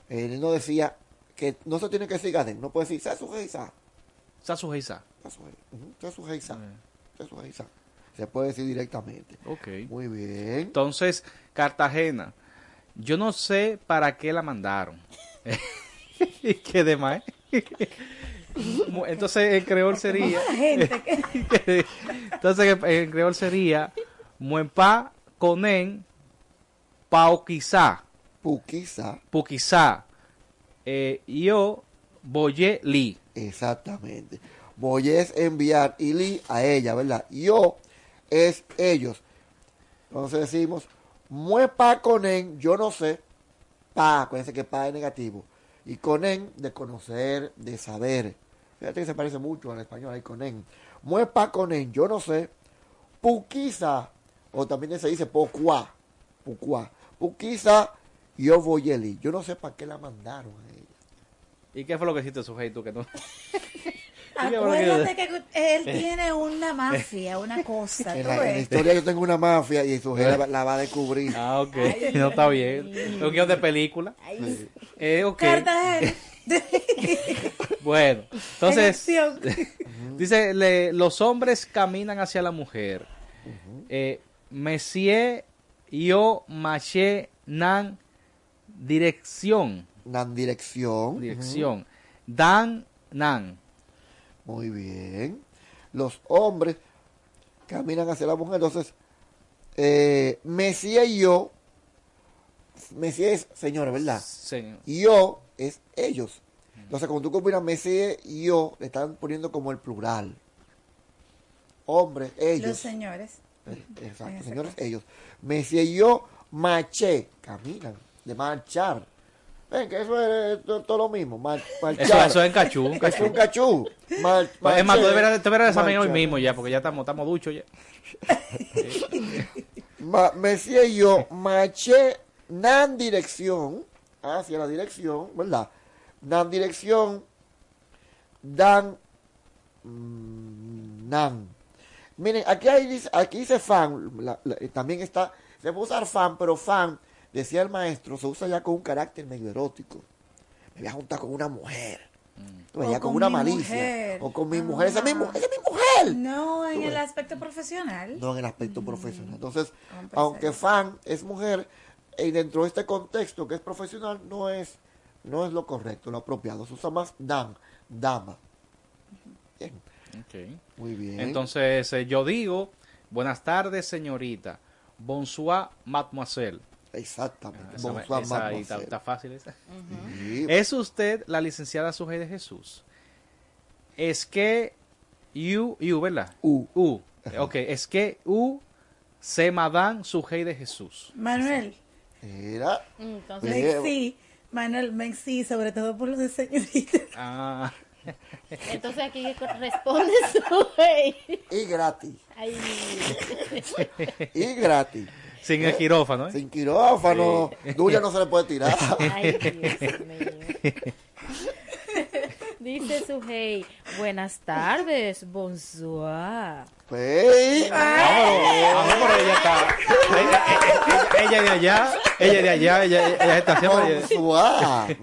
él nos decía que no se tiene que decir Gadé, no puede decir, ¿sabes su geisa? Sa su hey sa. ¿Sabes su geisa? ¿Sabes su geisa? Se puede decir directamente. Ok. Muy bien. Entonces, Cartagena, yo no sé para qué la mandaron. ¿Y qué demás? Entonces, en creol sería. Gente que- Entonces, en creol sería. Muempa conen pao quizá. Puquizá. Puquizá. Eh, yo boye li. Exactamente. Voy es enviar y li a ella, ¿verdad? Yo es ellos. Entonces decimos, muepa conen, yo no sé, pa, acuérdense que pa es negativo. Y conen, de conocer, de saber. Fíjate que se parece mucho al español, ahí conen. Muepa conen, yo no sé, puquiza, o también se dice pocuá, pucuá. Puquiza, yo voy eli. Yo no sé para qué la mandaron a ella. ¿Y qué fue lo que hiciste, sujeto? Que no. ¿Y qué fue lo que- Acuérdate que él tiene una mafia, una cosa. En ¿tú la, en la ves? historia yo tengo una mafia y su jefe la, la va a descubrir. Ah, ok. no está bien. Un guion de película. Sí. Eh, ok. Cartagena. Bueno, entonces, dice, le- los hombres caminan hacia la mujer. Eh, Monsieur, yo, maché, nan, dirección. Nan dirección. Dirección. Dan, nan. Muy bien. Los hombres caminan hacia la mujer. Entonces, eh, Mesías y yo. Mesías es señora, ¿verdad? Señor. Y yo es ellos. Entonces, cuando tú combinas Mesías y yo, le están poniendo como el plural. Hombres, ellos. Los señores. Eh, Exacto, señores, ellos. Mesías y yo, maché, caminan, de marchar. Ven, que eso es to- todo lo mismo, mar-. Eso, eso es en cachú, un Es cachú. un cachú. Mar- es más, tú marché, deberías examinar hoy mismo ya, porque ya estamos, estamos duchos ya. Ma- y yo, maché, nan dirección, hacia la dirección, ¿verdad? Nan dirección, dan, mm, nan. Miren, aquí, hay, dice- aquí dice fan, la- la- eh, también está, se puede usar fan, pero fan, decía el maestro, se usa ya con un carácter medio erótico. Me voy a juntar con una mujer. O ya con, con una mi malicia. mujer. O con mi mujer. Esa es mi, Ah. esa es mi mujer. No, en el aspecto profesional. No en el aspecto profesional. Entonces, aunque fan es mujer, y dentro de este contexto que es profesional, no es, no es lo correcto, lo apropiado. Se usa más dan, dama. Bien, Ok. muy bien. Entonces, eh, yo digo, buenas tardes, señorita. Bonsoir, mademoiselle. Exactamente. Esa, Bonsoir, esa está fácil esa. ¿Es usted la licenciada Sujei de Jesús? Es que you, you, ¿verdad? U. U. Ok, es que U se madame Sujei de Jesús. Manuel. Era. Entonces, Sí, Manuel, ven, sí, sobre todo por lo de señorita. Ah. entonces aquí responde su hey. Y gratis. Ay. Y gratis. Sin el quirófano, ¿eh? Sin quirófano. Duya no se le puede tirar. Ay, Dios mío. Dice su hey, buenas tardes, bonsoir. Pues, Vamos, pero ella está. Ella, ella- ella de allá, ella de allá, ella, ella está siempre. Bonsoir.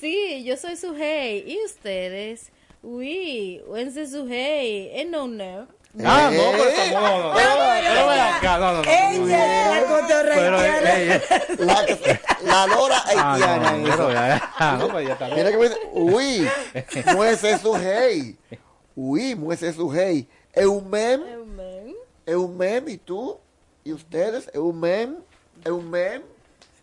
Sí, yo soy su hey. ¿Y ustedes? Uy, when's su hey? Eh, no, no. Ah, no, pero estamos, no, no, no, pero ven acá, no, no, no. Ella la Pero, eh, eh, La, la lora Ah, haitiana. ah, pues. Mira que me dice, uy, muese su hey. Uy, muese su hey. Es un mem. Es un mem. ¿Y tú? ¿Y ustedes? ¿Es un mem? ¿Es un mem?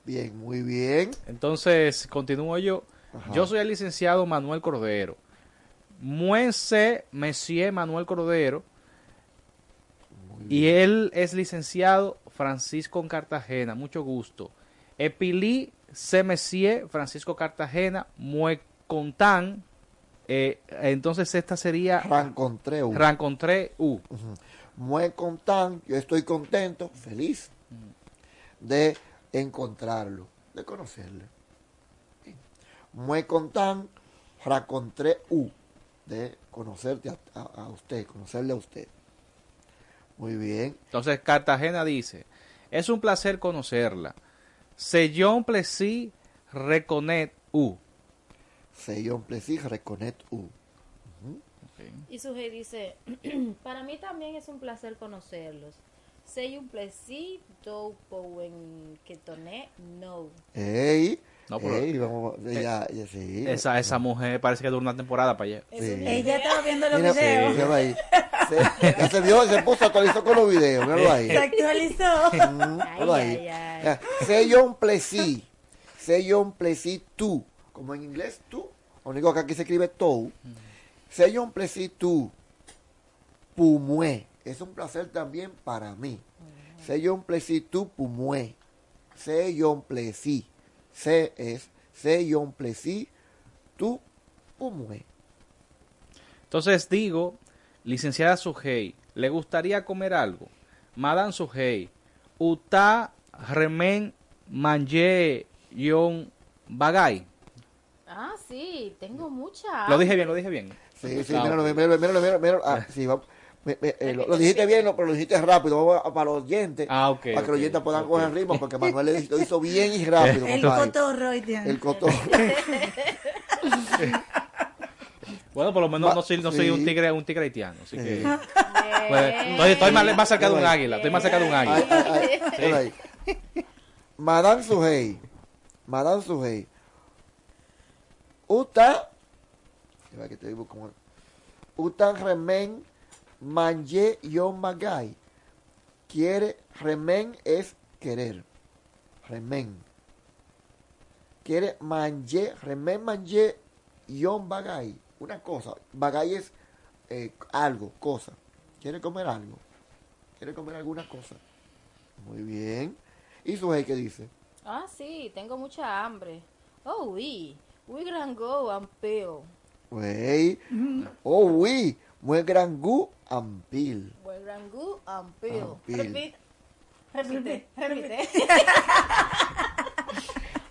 Bien, muy bien. Entonces, continúo yo. Yo soy el licenciado Manuel Cordero. Muense Monsieur Manuel Cordero. Y él es licenciado Francisco Cartagena. Mucho gusto. Epilí C. Monsieur Francisco Cartagena. Muecontán. Eh, entonces esta sería... Rancontré U. Rancontré U. Yo estoy contento, feliz de encontrarlo, de conocerle. Muy contento, racontré U, de conocerte a, a- a usted, conocerle a usted. Muy bien. Entonces Cartagena dice, es un placer conocerla. Sellón plesí reconet U. Sellón plesí reconet U. Y su hey dice, para mí también es un placer conocerlos. Sei un plaisir, do en que toné, no. Ey, No, pero- ey, vamos, ya, ya, sí. Esa, esa mujer parece que dura una temporada para allá. Sí. Ella estaba viendo los Mira, videos. ahí. Se, se se puso, actualizó con los videos, míralo ahí. Se actualizó. Mm, míralo ahí. C'est un plaisir. C'est un plaisir tú. Como en inglés, tú. Lo único que aquí se escribe tú. C'est un plaisir tú. Pumue. Es un placer también para mí. C'est un plaisir tú, pumue. C'est un plaisir. Se es. C'est un plaisir tú, pumue. Entonces digo, licenciada Sujei, ¿le gustaría comer algo? Madame Sujei, Uta remen manje yon bagay. Ah, sí, tengo mucha. Lo dije bien, lo dije bien. Sí, sí, Ah, míralo, míralo, míralo, míralo, míralo. Ah, sí, va- me- me- eh, lo, lo dijiste bien, lo- pero lo dijiste rápido. Vamos a- para los oyentes. Ah, ok, Para que los oyentes puedan ok. coger ritmo, porque Manuel le- lo hizo bien y rápido. El compadre. cotorro. El cotorro. Bueno, por lo menos no soy, no soy sí. un tigre, un tigre haitiano, así que Sí. pues, estoy, estoy más, más cerca de un águila, estoy más cerca de un Ay, águila. ay, ay, Sí. mira ahí. Madame Suhey. Madame Suhey. Uta. Mira que te digo como. Utan remen manje yon magay. Quiere, remen es querer. Remen. Quiere manje, remen manje yon bagay. Una cosa. Bagay es eh, algo, cosa. Quiere comer algo. Quiere comer alguna cosa. Muy bien. ¿Y su qué dice? Ah, sí, tengo mucha hambre. Oh, oui, we gran go and peel. Wey. Oh, oui. Muy gran gu ampil. We gran go and peel. Peel. Repite, repite, repite.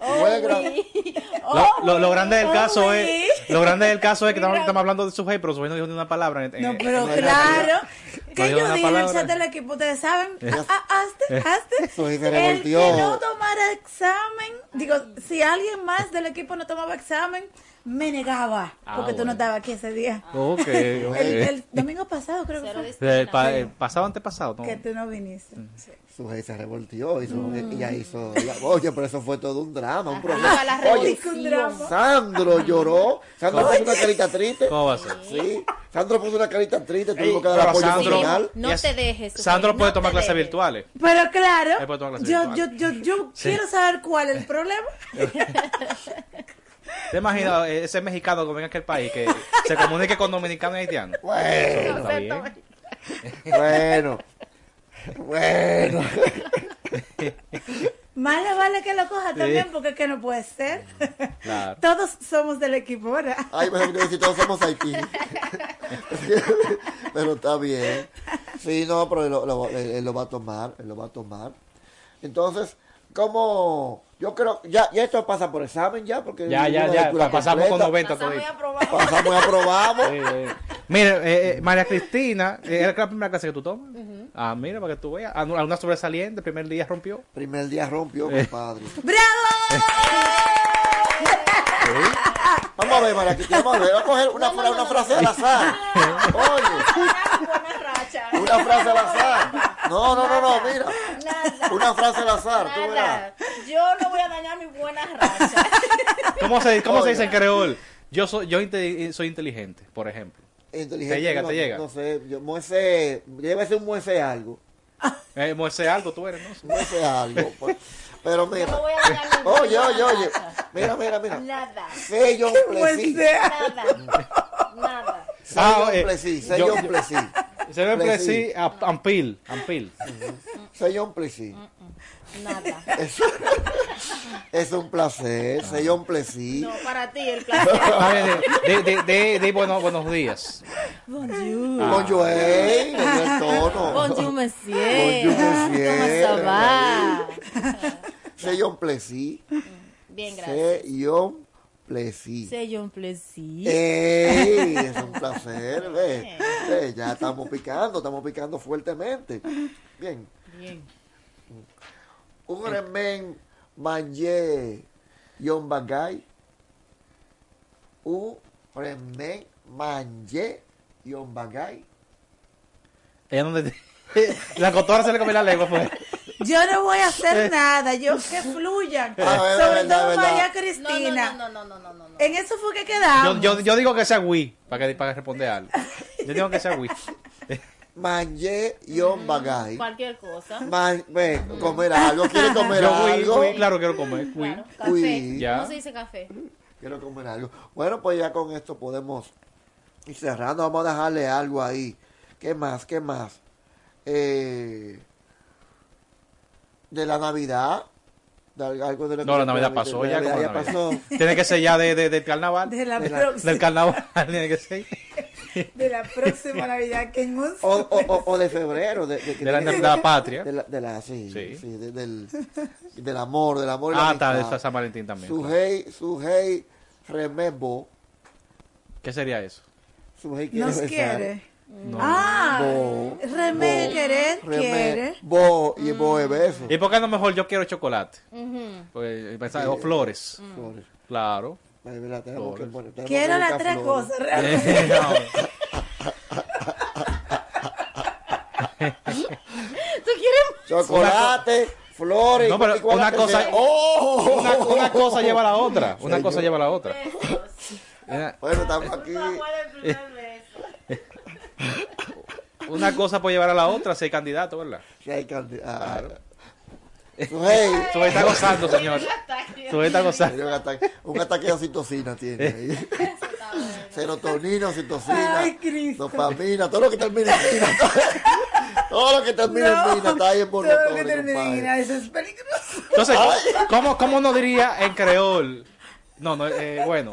Muy gran- Lo, lo- lo grande del caso es, lo grande del caso es que estamos, estamos hablando de Sujei, pero Sujei no dijo ni una palabra. en- No, pero en- claro. Que yo dije en el chat del equipo, ustedes saben. Eh. Ah, ah, hazte, hazte. Soy se El que no tomara examen, digo, si alguien más del equipo no tomaba examen, me negaba. Ah, porque tú bueno. no estabas aquí ese día. El, el domingo pasado creo que fue. El, pa- el pasado antepasado, ¿no? Que tú no viniste. Su se revoltió. Hizo, Ella hizo. ella- oye, pero eso fue todo un drama. Un la Oye, revolución. Sandro lloró. Sandro puso una carita triste. ¿Cómo va a ser? Sí. Sandro puso una carita triste. Tuvimos que dar apoyo Sandro-. No te dejes. Sandro puede no tomar clases virtuales. Pero claro, Él puede tomar clases yo, yo, yo, yo Sí. quiero saber cuál es el problema. ¿Te imaginas ese mexicano que venga a aquel país que se comunique con dominicanos y haitianos? Bueno. Bien. Bueno. Bueno. Más le vale que lo coja Sí. también porque es que no puede ser. Claro. Todos somos del equipo, ¿verdad? Ay, me digo, si todos somos Haití. pero está bien. Sí, no, pero él lo, lo- él- él lo va a tomar, él lo va a tomar. Entonces, como yo creo, ya, ya esto pasa por examen ya, porque Ya, ya, una ya. Pasamos con completa. 90 Pasamos y todavía. aprobamos. Pasamos y aprobamos. Sí, sí. Mire, eh, eh, María Cristina, eh, ¿era la primera clase que tú tomas? Ah, mira, para que tú veas. No, Alguna sobresaliente, el primer día rompió. Primer día rompió, Eh. compadre. ¡Bravo! Vamos a ver, María Cristina, vamos a ver. Vamos a coger una, fra- una frase al azar. Oye, una frase al azar. No, no, no, no, mira. Una frase al azar, tú verás. Nada. Yo no voy a dañar mi buena racha. ¿Cómo se, cómo se dice en creol? Yo soy, yo inte- soy inteligente, por ejemplo. Inteligente, Te llega, no, te llega. No sé, yo muese, llévese un muese algo. Eh, Moisés algo tú eres, ¿no? Muese algo. pues. Pero mira. No voy a dañar mi Oye, oye, oye. Mira, mira, mira. Nada. Sello plesí. Nada. Nada. Sello eh, plesí, yo- sello yo- plesí. Se ve a- ampil, ampil. Sello plesí. Nada. Es, es un placer, sello plesí. No, para ti el placer. De, de, de, de bueno- buenos días. Bonjour. Ah. Bonjour, el tono. Bonjour, monsieur. Bonjour, monsieur. ¿Cómo se va? Sello plesí. Bien, gracias. Sello plesí. C'est un plaisir. ¡Ey! Es un placer, ve. Ve, Ya estamos picando, estamos picando fuertemente. Bien. Bien. Un remen manje yon bagay. Un remen manje yon bagay. Ella no te- La cotora se le comió la lengua, pues. Yo no voy a hacer nada, yo que fluyan. Verdad, Sobre verdad, todo. María Cristina. No, no, no, no, no, no. En eso fue que quedamos. yo, yo digo que sea Wii, para que, para que responder algo. Yo digo que sea Wii. Manje yon bagay. Cualquier cosa. Man, ve, comer algo. ¿Quieres comer Yo algo? Wii, claro, quiero comer. Wii. Café. Ya. ¿Cómo se dice café? Quiero comer algo. Bueno, pues ya con esto podemos ir cerrando. Vamos a dejarle algo ahí. ¿Qué más? ¿Qué más? Eh, de la Navidad. De algo de lo que No, la Navidad pasó ya. Navidad pasó. Tiene que ser ya de, de- del carnaval. De la De la- Del carnaval. Tiene que ser. de la próxima Navidad que en un O, o, o- o de febrero. De, de, De la- de la patria. De la, de la- sí, Sí. sí, de- del, del amor, del amor y Ah, está, está San Valentín también. Sujei, Sujei remembo. ¿Qué sería eso? Sujei quiere nos besar. quiere. No. Ah, Bo, remé bo, querer, remé, quiere. Bo y bo es beso. ¿Y por qué no mejor yo quiero chocolate? Pues, pensaba, o flores. Claro. Ay, que Flores. poner- tenemos Quiero las tres flores. cosas realmente. ¿Tú quieres? Chocolate, flores. No, pero una cosa. ¡Oh! una, una cosa lleva a la otra. Una cosa yo- lleva a la otra. Una- Bueno, estamos aquí. Una cosa puede llevar a la otra si hay candidato, ¿verdad? Si hay candi- ah, Claro. Su está gozando, señor. Su está gozando. Un ataque, un ataque de oxitocina tiene ahí. Serotonina, Cristo. dopamina, todo lo que termina en mina. Todo lo que termina en No, mina está ahí en todo lo que termina en compadre. ina, eso es peligroso. Entonces. ¿cómo, cómo no diría en creol? No, no, eh, bueno.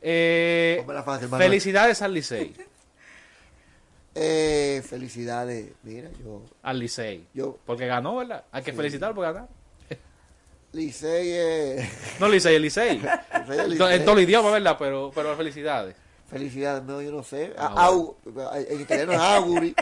Eh, fácil, felicidades al Licey. Eh, felicidades. Mira, yo. Al Licey. Yo- Porque ganó, ¿verdad? Hay que felicitarlo por ganar. Licey, eh, No Licey, el Licey. En todo el idioma, ¿verdad? Pero, pero felicidades. Felicidades, no, yo no sé. Ah, Au- en italiano es auguri.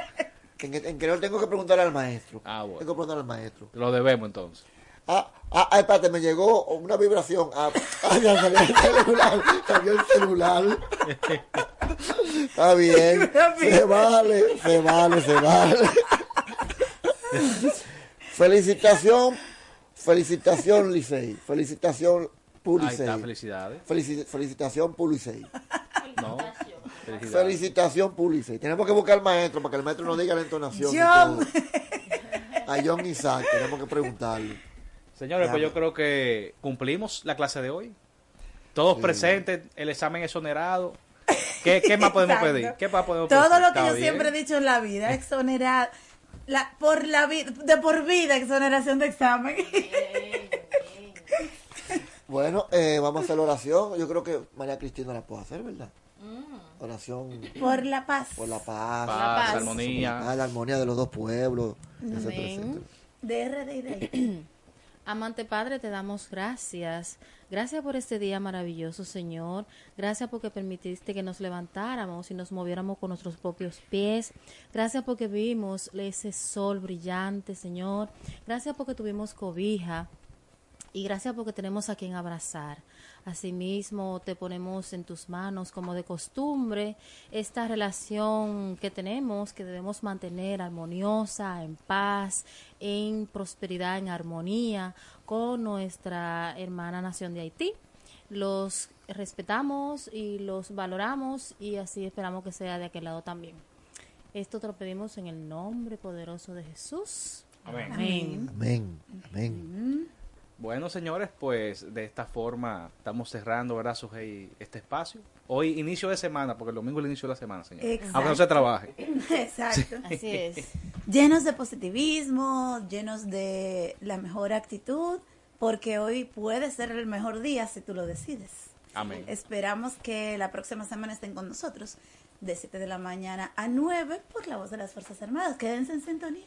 Que en, en creol tengo que preguntar al maestro. Ah, bueno. Tengo que preguntar al maestro. Lo debemos entonces. Ah, ah, ah, espérate, me llegó una vibración. Ah, ah, ya salió el celular. Salió el celular. Está bien. Se vale, se vale, se vale. Felicitación, felicitación Licey. Felicitación Ahí está, felicidades. Felici- felicitación Pulicey. No. Felicitación Pulicey. Tenemos que buscar al maestro para que el maestro nos diga la entonación. y John. todo. A John Isaac tenemos que preguntarle. Señores, Ya, pues yo creo que cumplimos la clase de hoy. Todos Sí. presentes, el examen exonerado. ¿Qué, qué más podemos Exacto. pedir? ¿Qué más podemos Todo pedir? lo que yo bien. siempre he dicho en la vida, exonerar, la, por la vida, de por vida, exoneración de examen. Bueno, eh, vamos a hacer la oración. Yo creo que María Cristina la puede hacer, ¿verdad? Mm. Oración por la paz. por la paz, Paz, paz. armonía. Ah, la armonía de los dos pueblos, Amén. etcétera. De Amante Padre, te damos gracias. Gracias por este día maravilloso, Señor. Gracias porque permitiste que nos levantáramos y nos moviéramos con nuestros propios pies. Gracias porque vimos ese sol brillante, Señor. Gracias porque tuvimos cobija y gracias porque tenemos a quien abrazar. Asimismo, te ponemos en tus manos como de costumbre esta relación que tenemos, que debemos mantener armoniosa, en paz, en prosperidad, en armonía con nuestra hermana nación de Haití. Los respetamos y los valoramos y así esperamos que sea de aquel lado también. Esto te lo pedimos en el nombre poderoso de Jesús. Amén. Amén. Amén. Amén. Bueno, señores, pues de esta forma estamos cerrando, ¿verdad, Sujei, este espacio? Hoy inicio de semana, porque el domingo es el inicio de la semana, señores. Exacto. Aunque no se trabaje. Exacto. Así es. Llenos de positivismo, llenos de la mejor actitud, porque hoy puede ser el mejor día si tú lo decides. Amén. Esperamos que la próxima semana estén con nosotros de 7 de la mañana a 9 por la voz de las Fuerzas Armadas. Quédense en sintonía.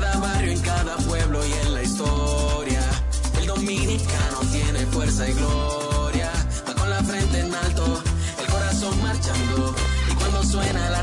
cada barrio, en cada pueblo y en la historia. El dominicano tiene fuerza y gloria. Va con la frente en alto, el corazón marchando. Y cuando suena la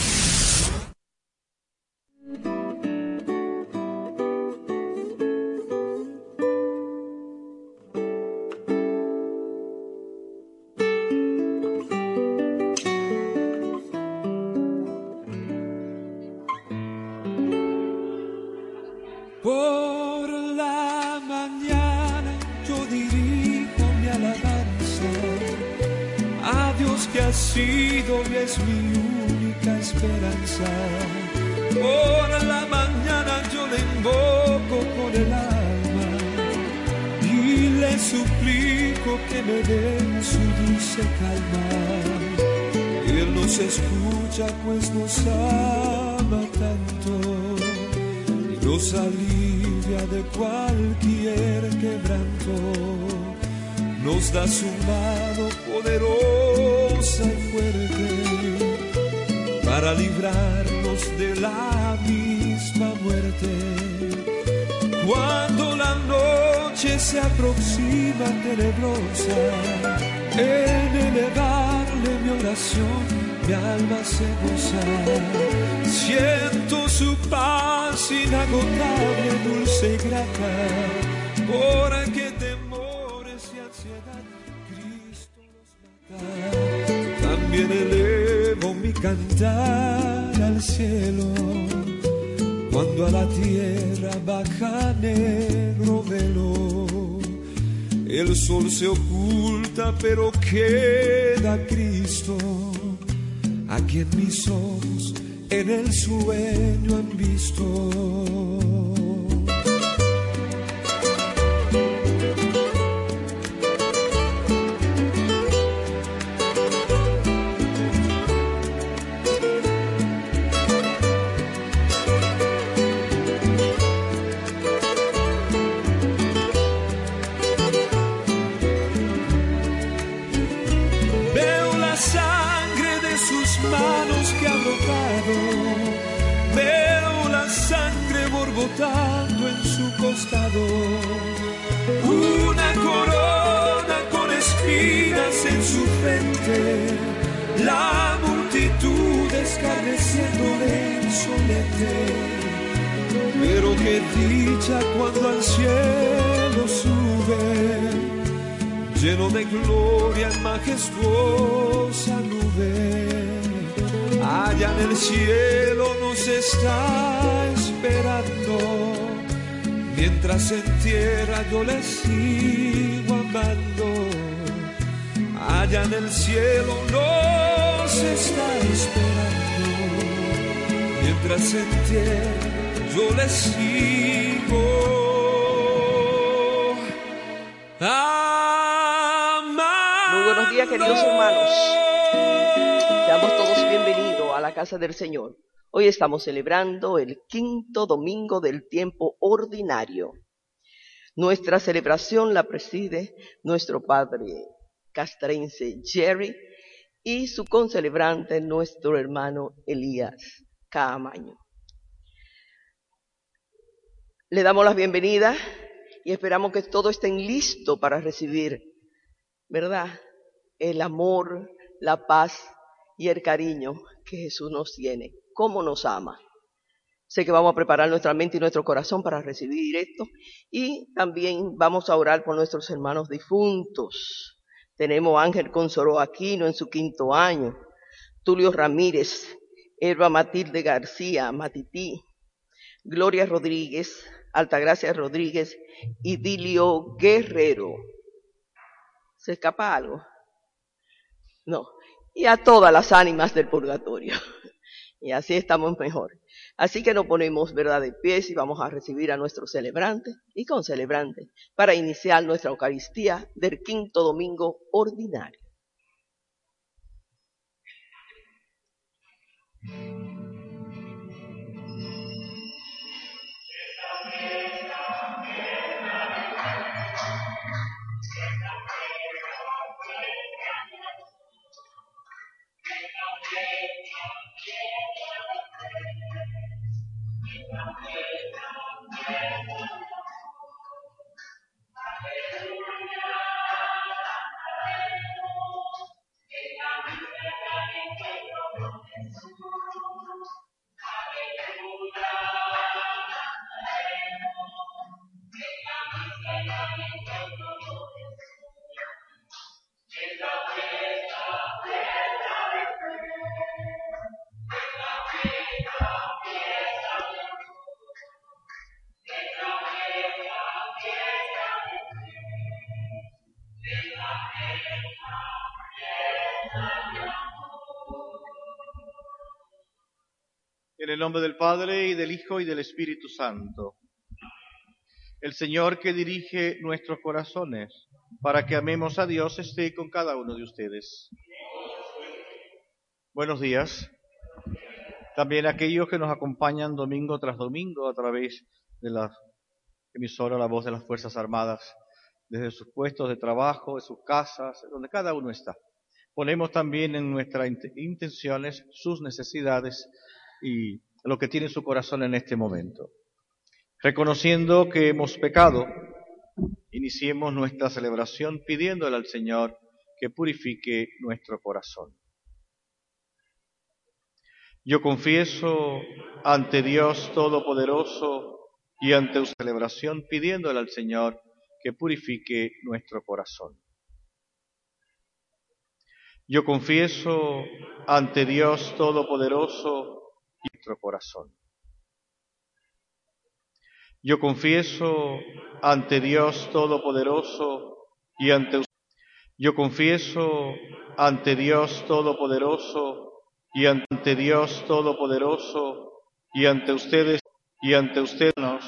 Da su mano poderosa y fuerte para librarnos de la misma muerte. Cuando la noche se aproxima tenebrosa, en elevarle mi oración, mi alma se goza. Siento su paz inagotable, dulce y grata, porque temores cantar al cielo cuando a la tierra baja negro velo. El sol se oculta, pero queda Cristo, a quien mis ojos en el sueño han visto. Pero qué dicha cuando al cielo sube lleno de gloria en majestuosa nube. Allá en el cielo nos está esperando, mientras en tierra yo le sigo amando. Allá en el cielo nos está esperando, mientras en tierra yo le sigo. Muy buenos días, queridos hermanos. Seamos todos bienvenidos a la casa del Señor. Hoy estamos celebrando el quinto domingo del tiempo ordinario. Nuestra celebración la preside nuestro padre castrense Jerry y su concelebrante nuestro hermano Elías Caamaño. Le damos las bienvenidas y esperamos que todos estén listos para recibir, ¿verdad? El amor, la paz y el cariño que Jesús nos tiene. ¿Cómo nos ama? Sé que vamos a preparar nuestra mente y nuestro corazón para recibir esto y también vamos a orar por nuestros hermanos difuntos. Tenemos a Ángel Consoró Aquino en su quinto año, Tulio Ramírez, Eva Matilde García, Matití, Gloria Rodríguez, Altagracia Rodríguez y Dilio Guerrero. ¿Se escapa algo? No. Y a todas las ánimas del purgatorio. Y así estamos mejor. Así que nos ponemos, ¿verdad?, de pies y vamos a recibir a nuestro celebrante y con celebrante para iniciar nuestra Eucaristía del quinto domingo ordinario. Nombre del Padre y del Hijo y del Espíritu Santo. El Señor que dirige nuestros corazones para que amemos a Dios esté con cada uno de ustedes. Buenos días. También aquellos que nos acompañan domingo tras domingo a través de la emisora La Voz de las Fuerzas Armadas, desde sus puestos de trabajo, de sus casas, donde cada uno está. Ponemos también en nuestras int- intenciones sus necesidades y lo que tiene su corazón en este momento. Reconociendo que hemos pecado, iniciemos nuestra celebración pidiéndole al Señor que purifique nuestro corazón. Yo confieso ante Dios Todopoderoso y ante su celebración pidiéndole al Señor que purifique nuestro corazón. Yo confieso ante Dios Todopoderoso nuestro corazón. Yo confieso ante Dios Todopoderoso y ante yo confieso ante Dios Todopoderoso y ante Dios Todopoderoso y ante ustedes y ante ustedes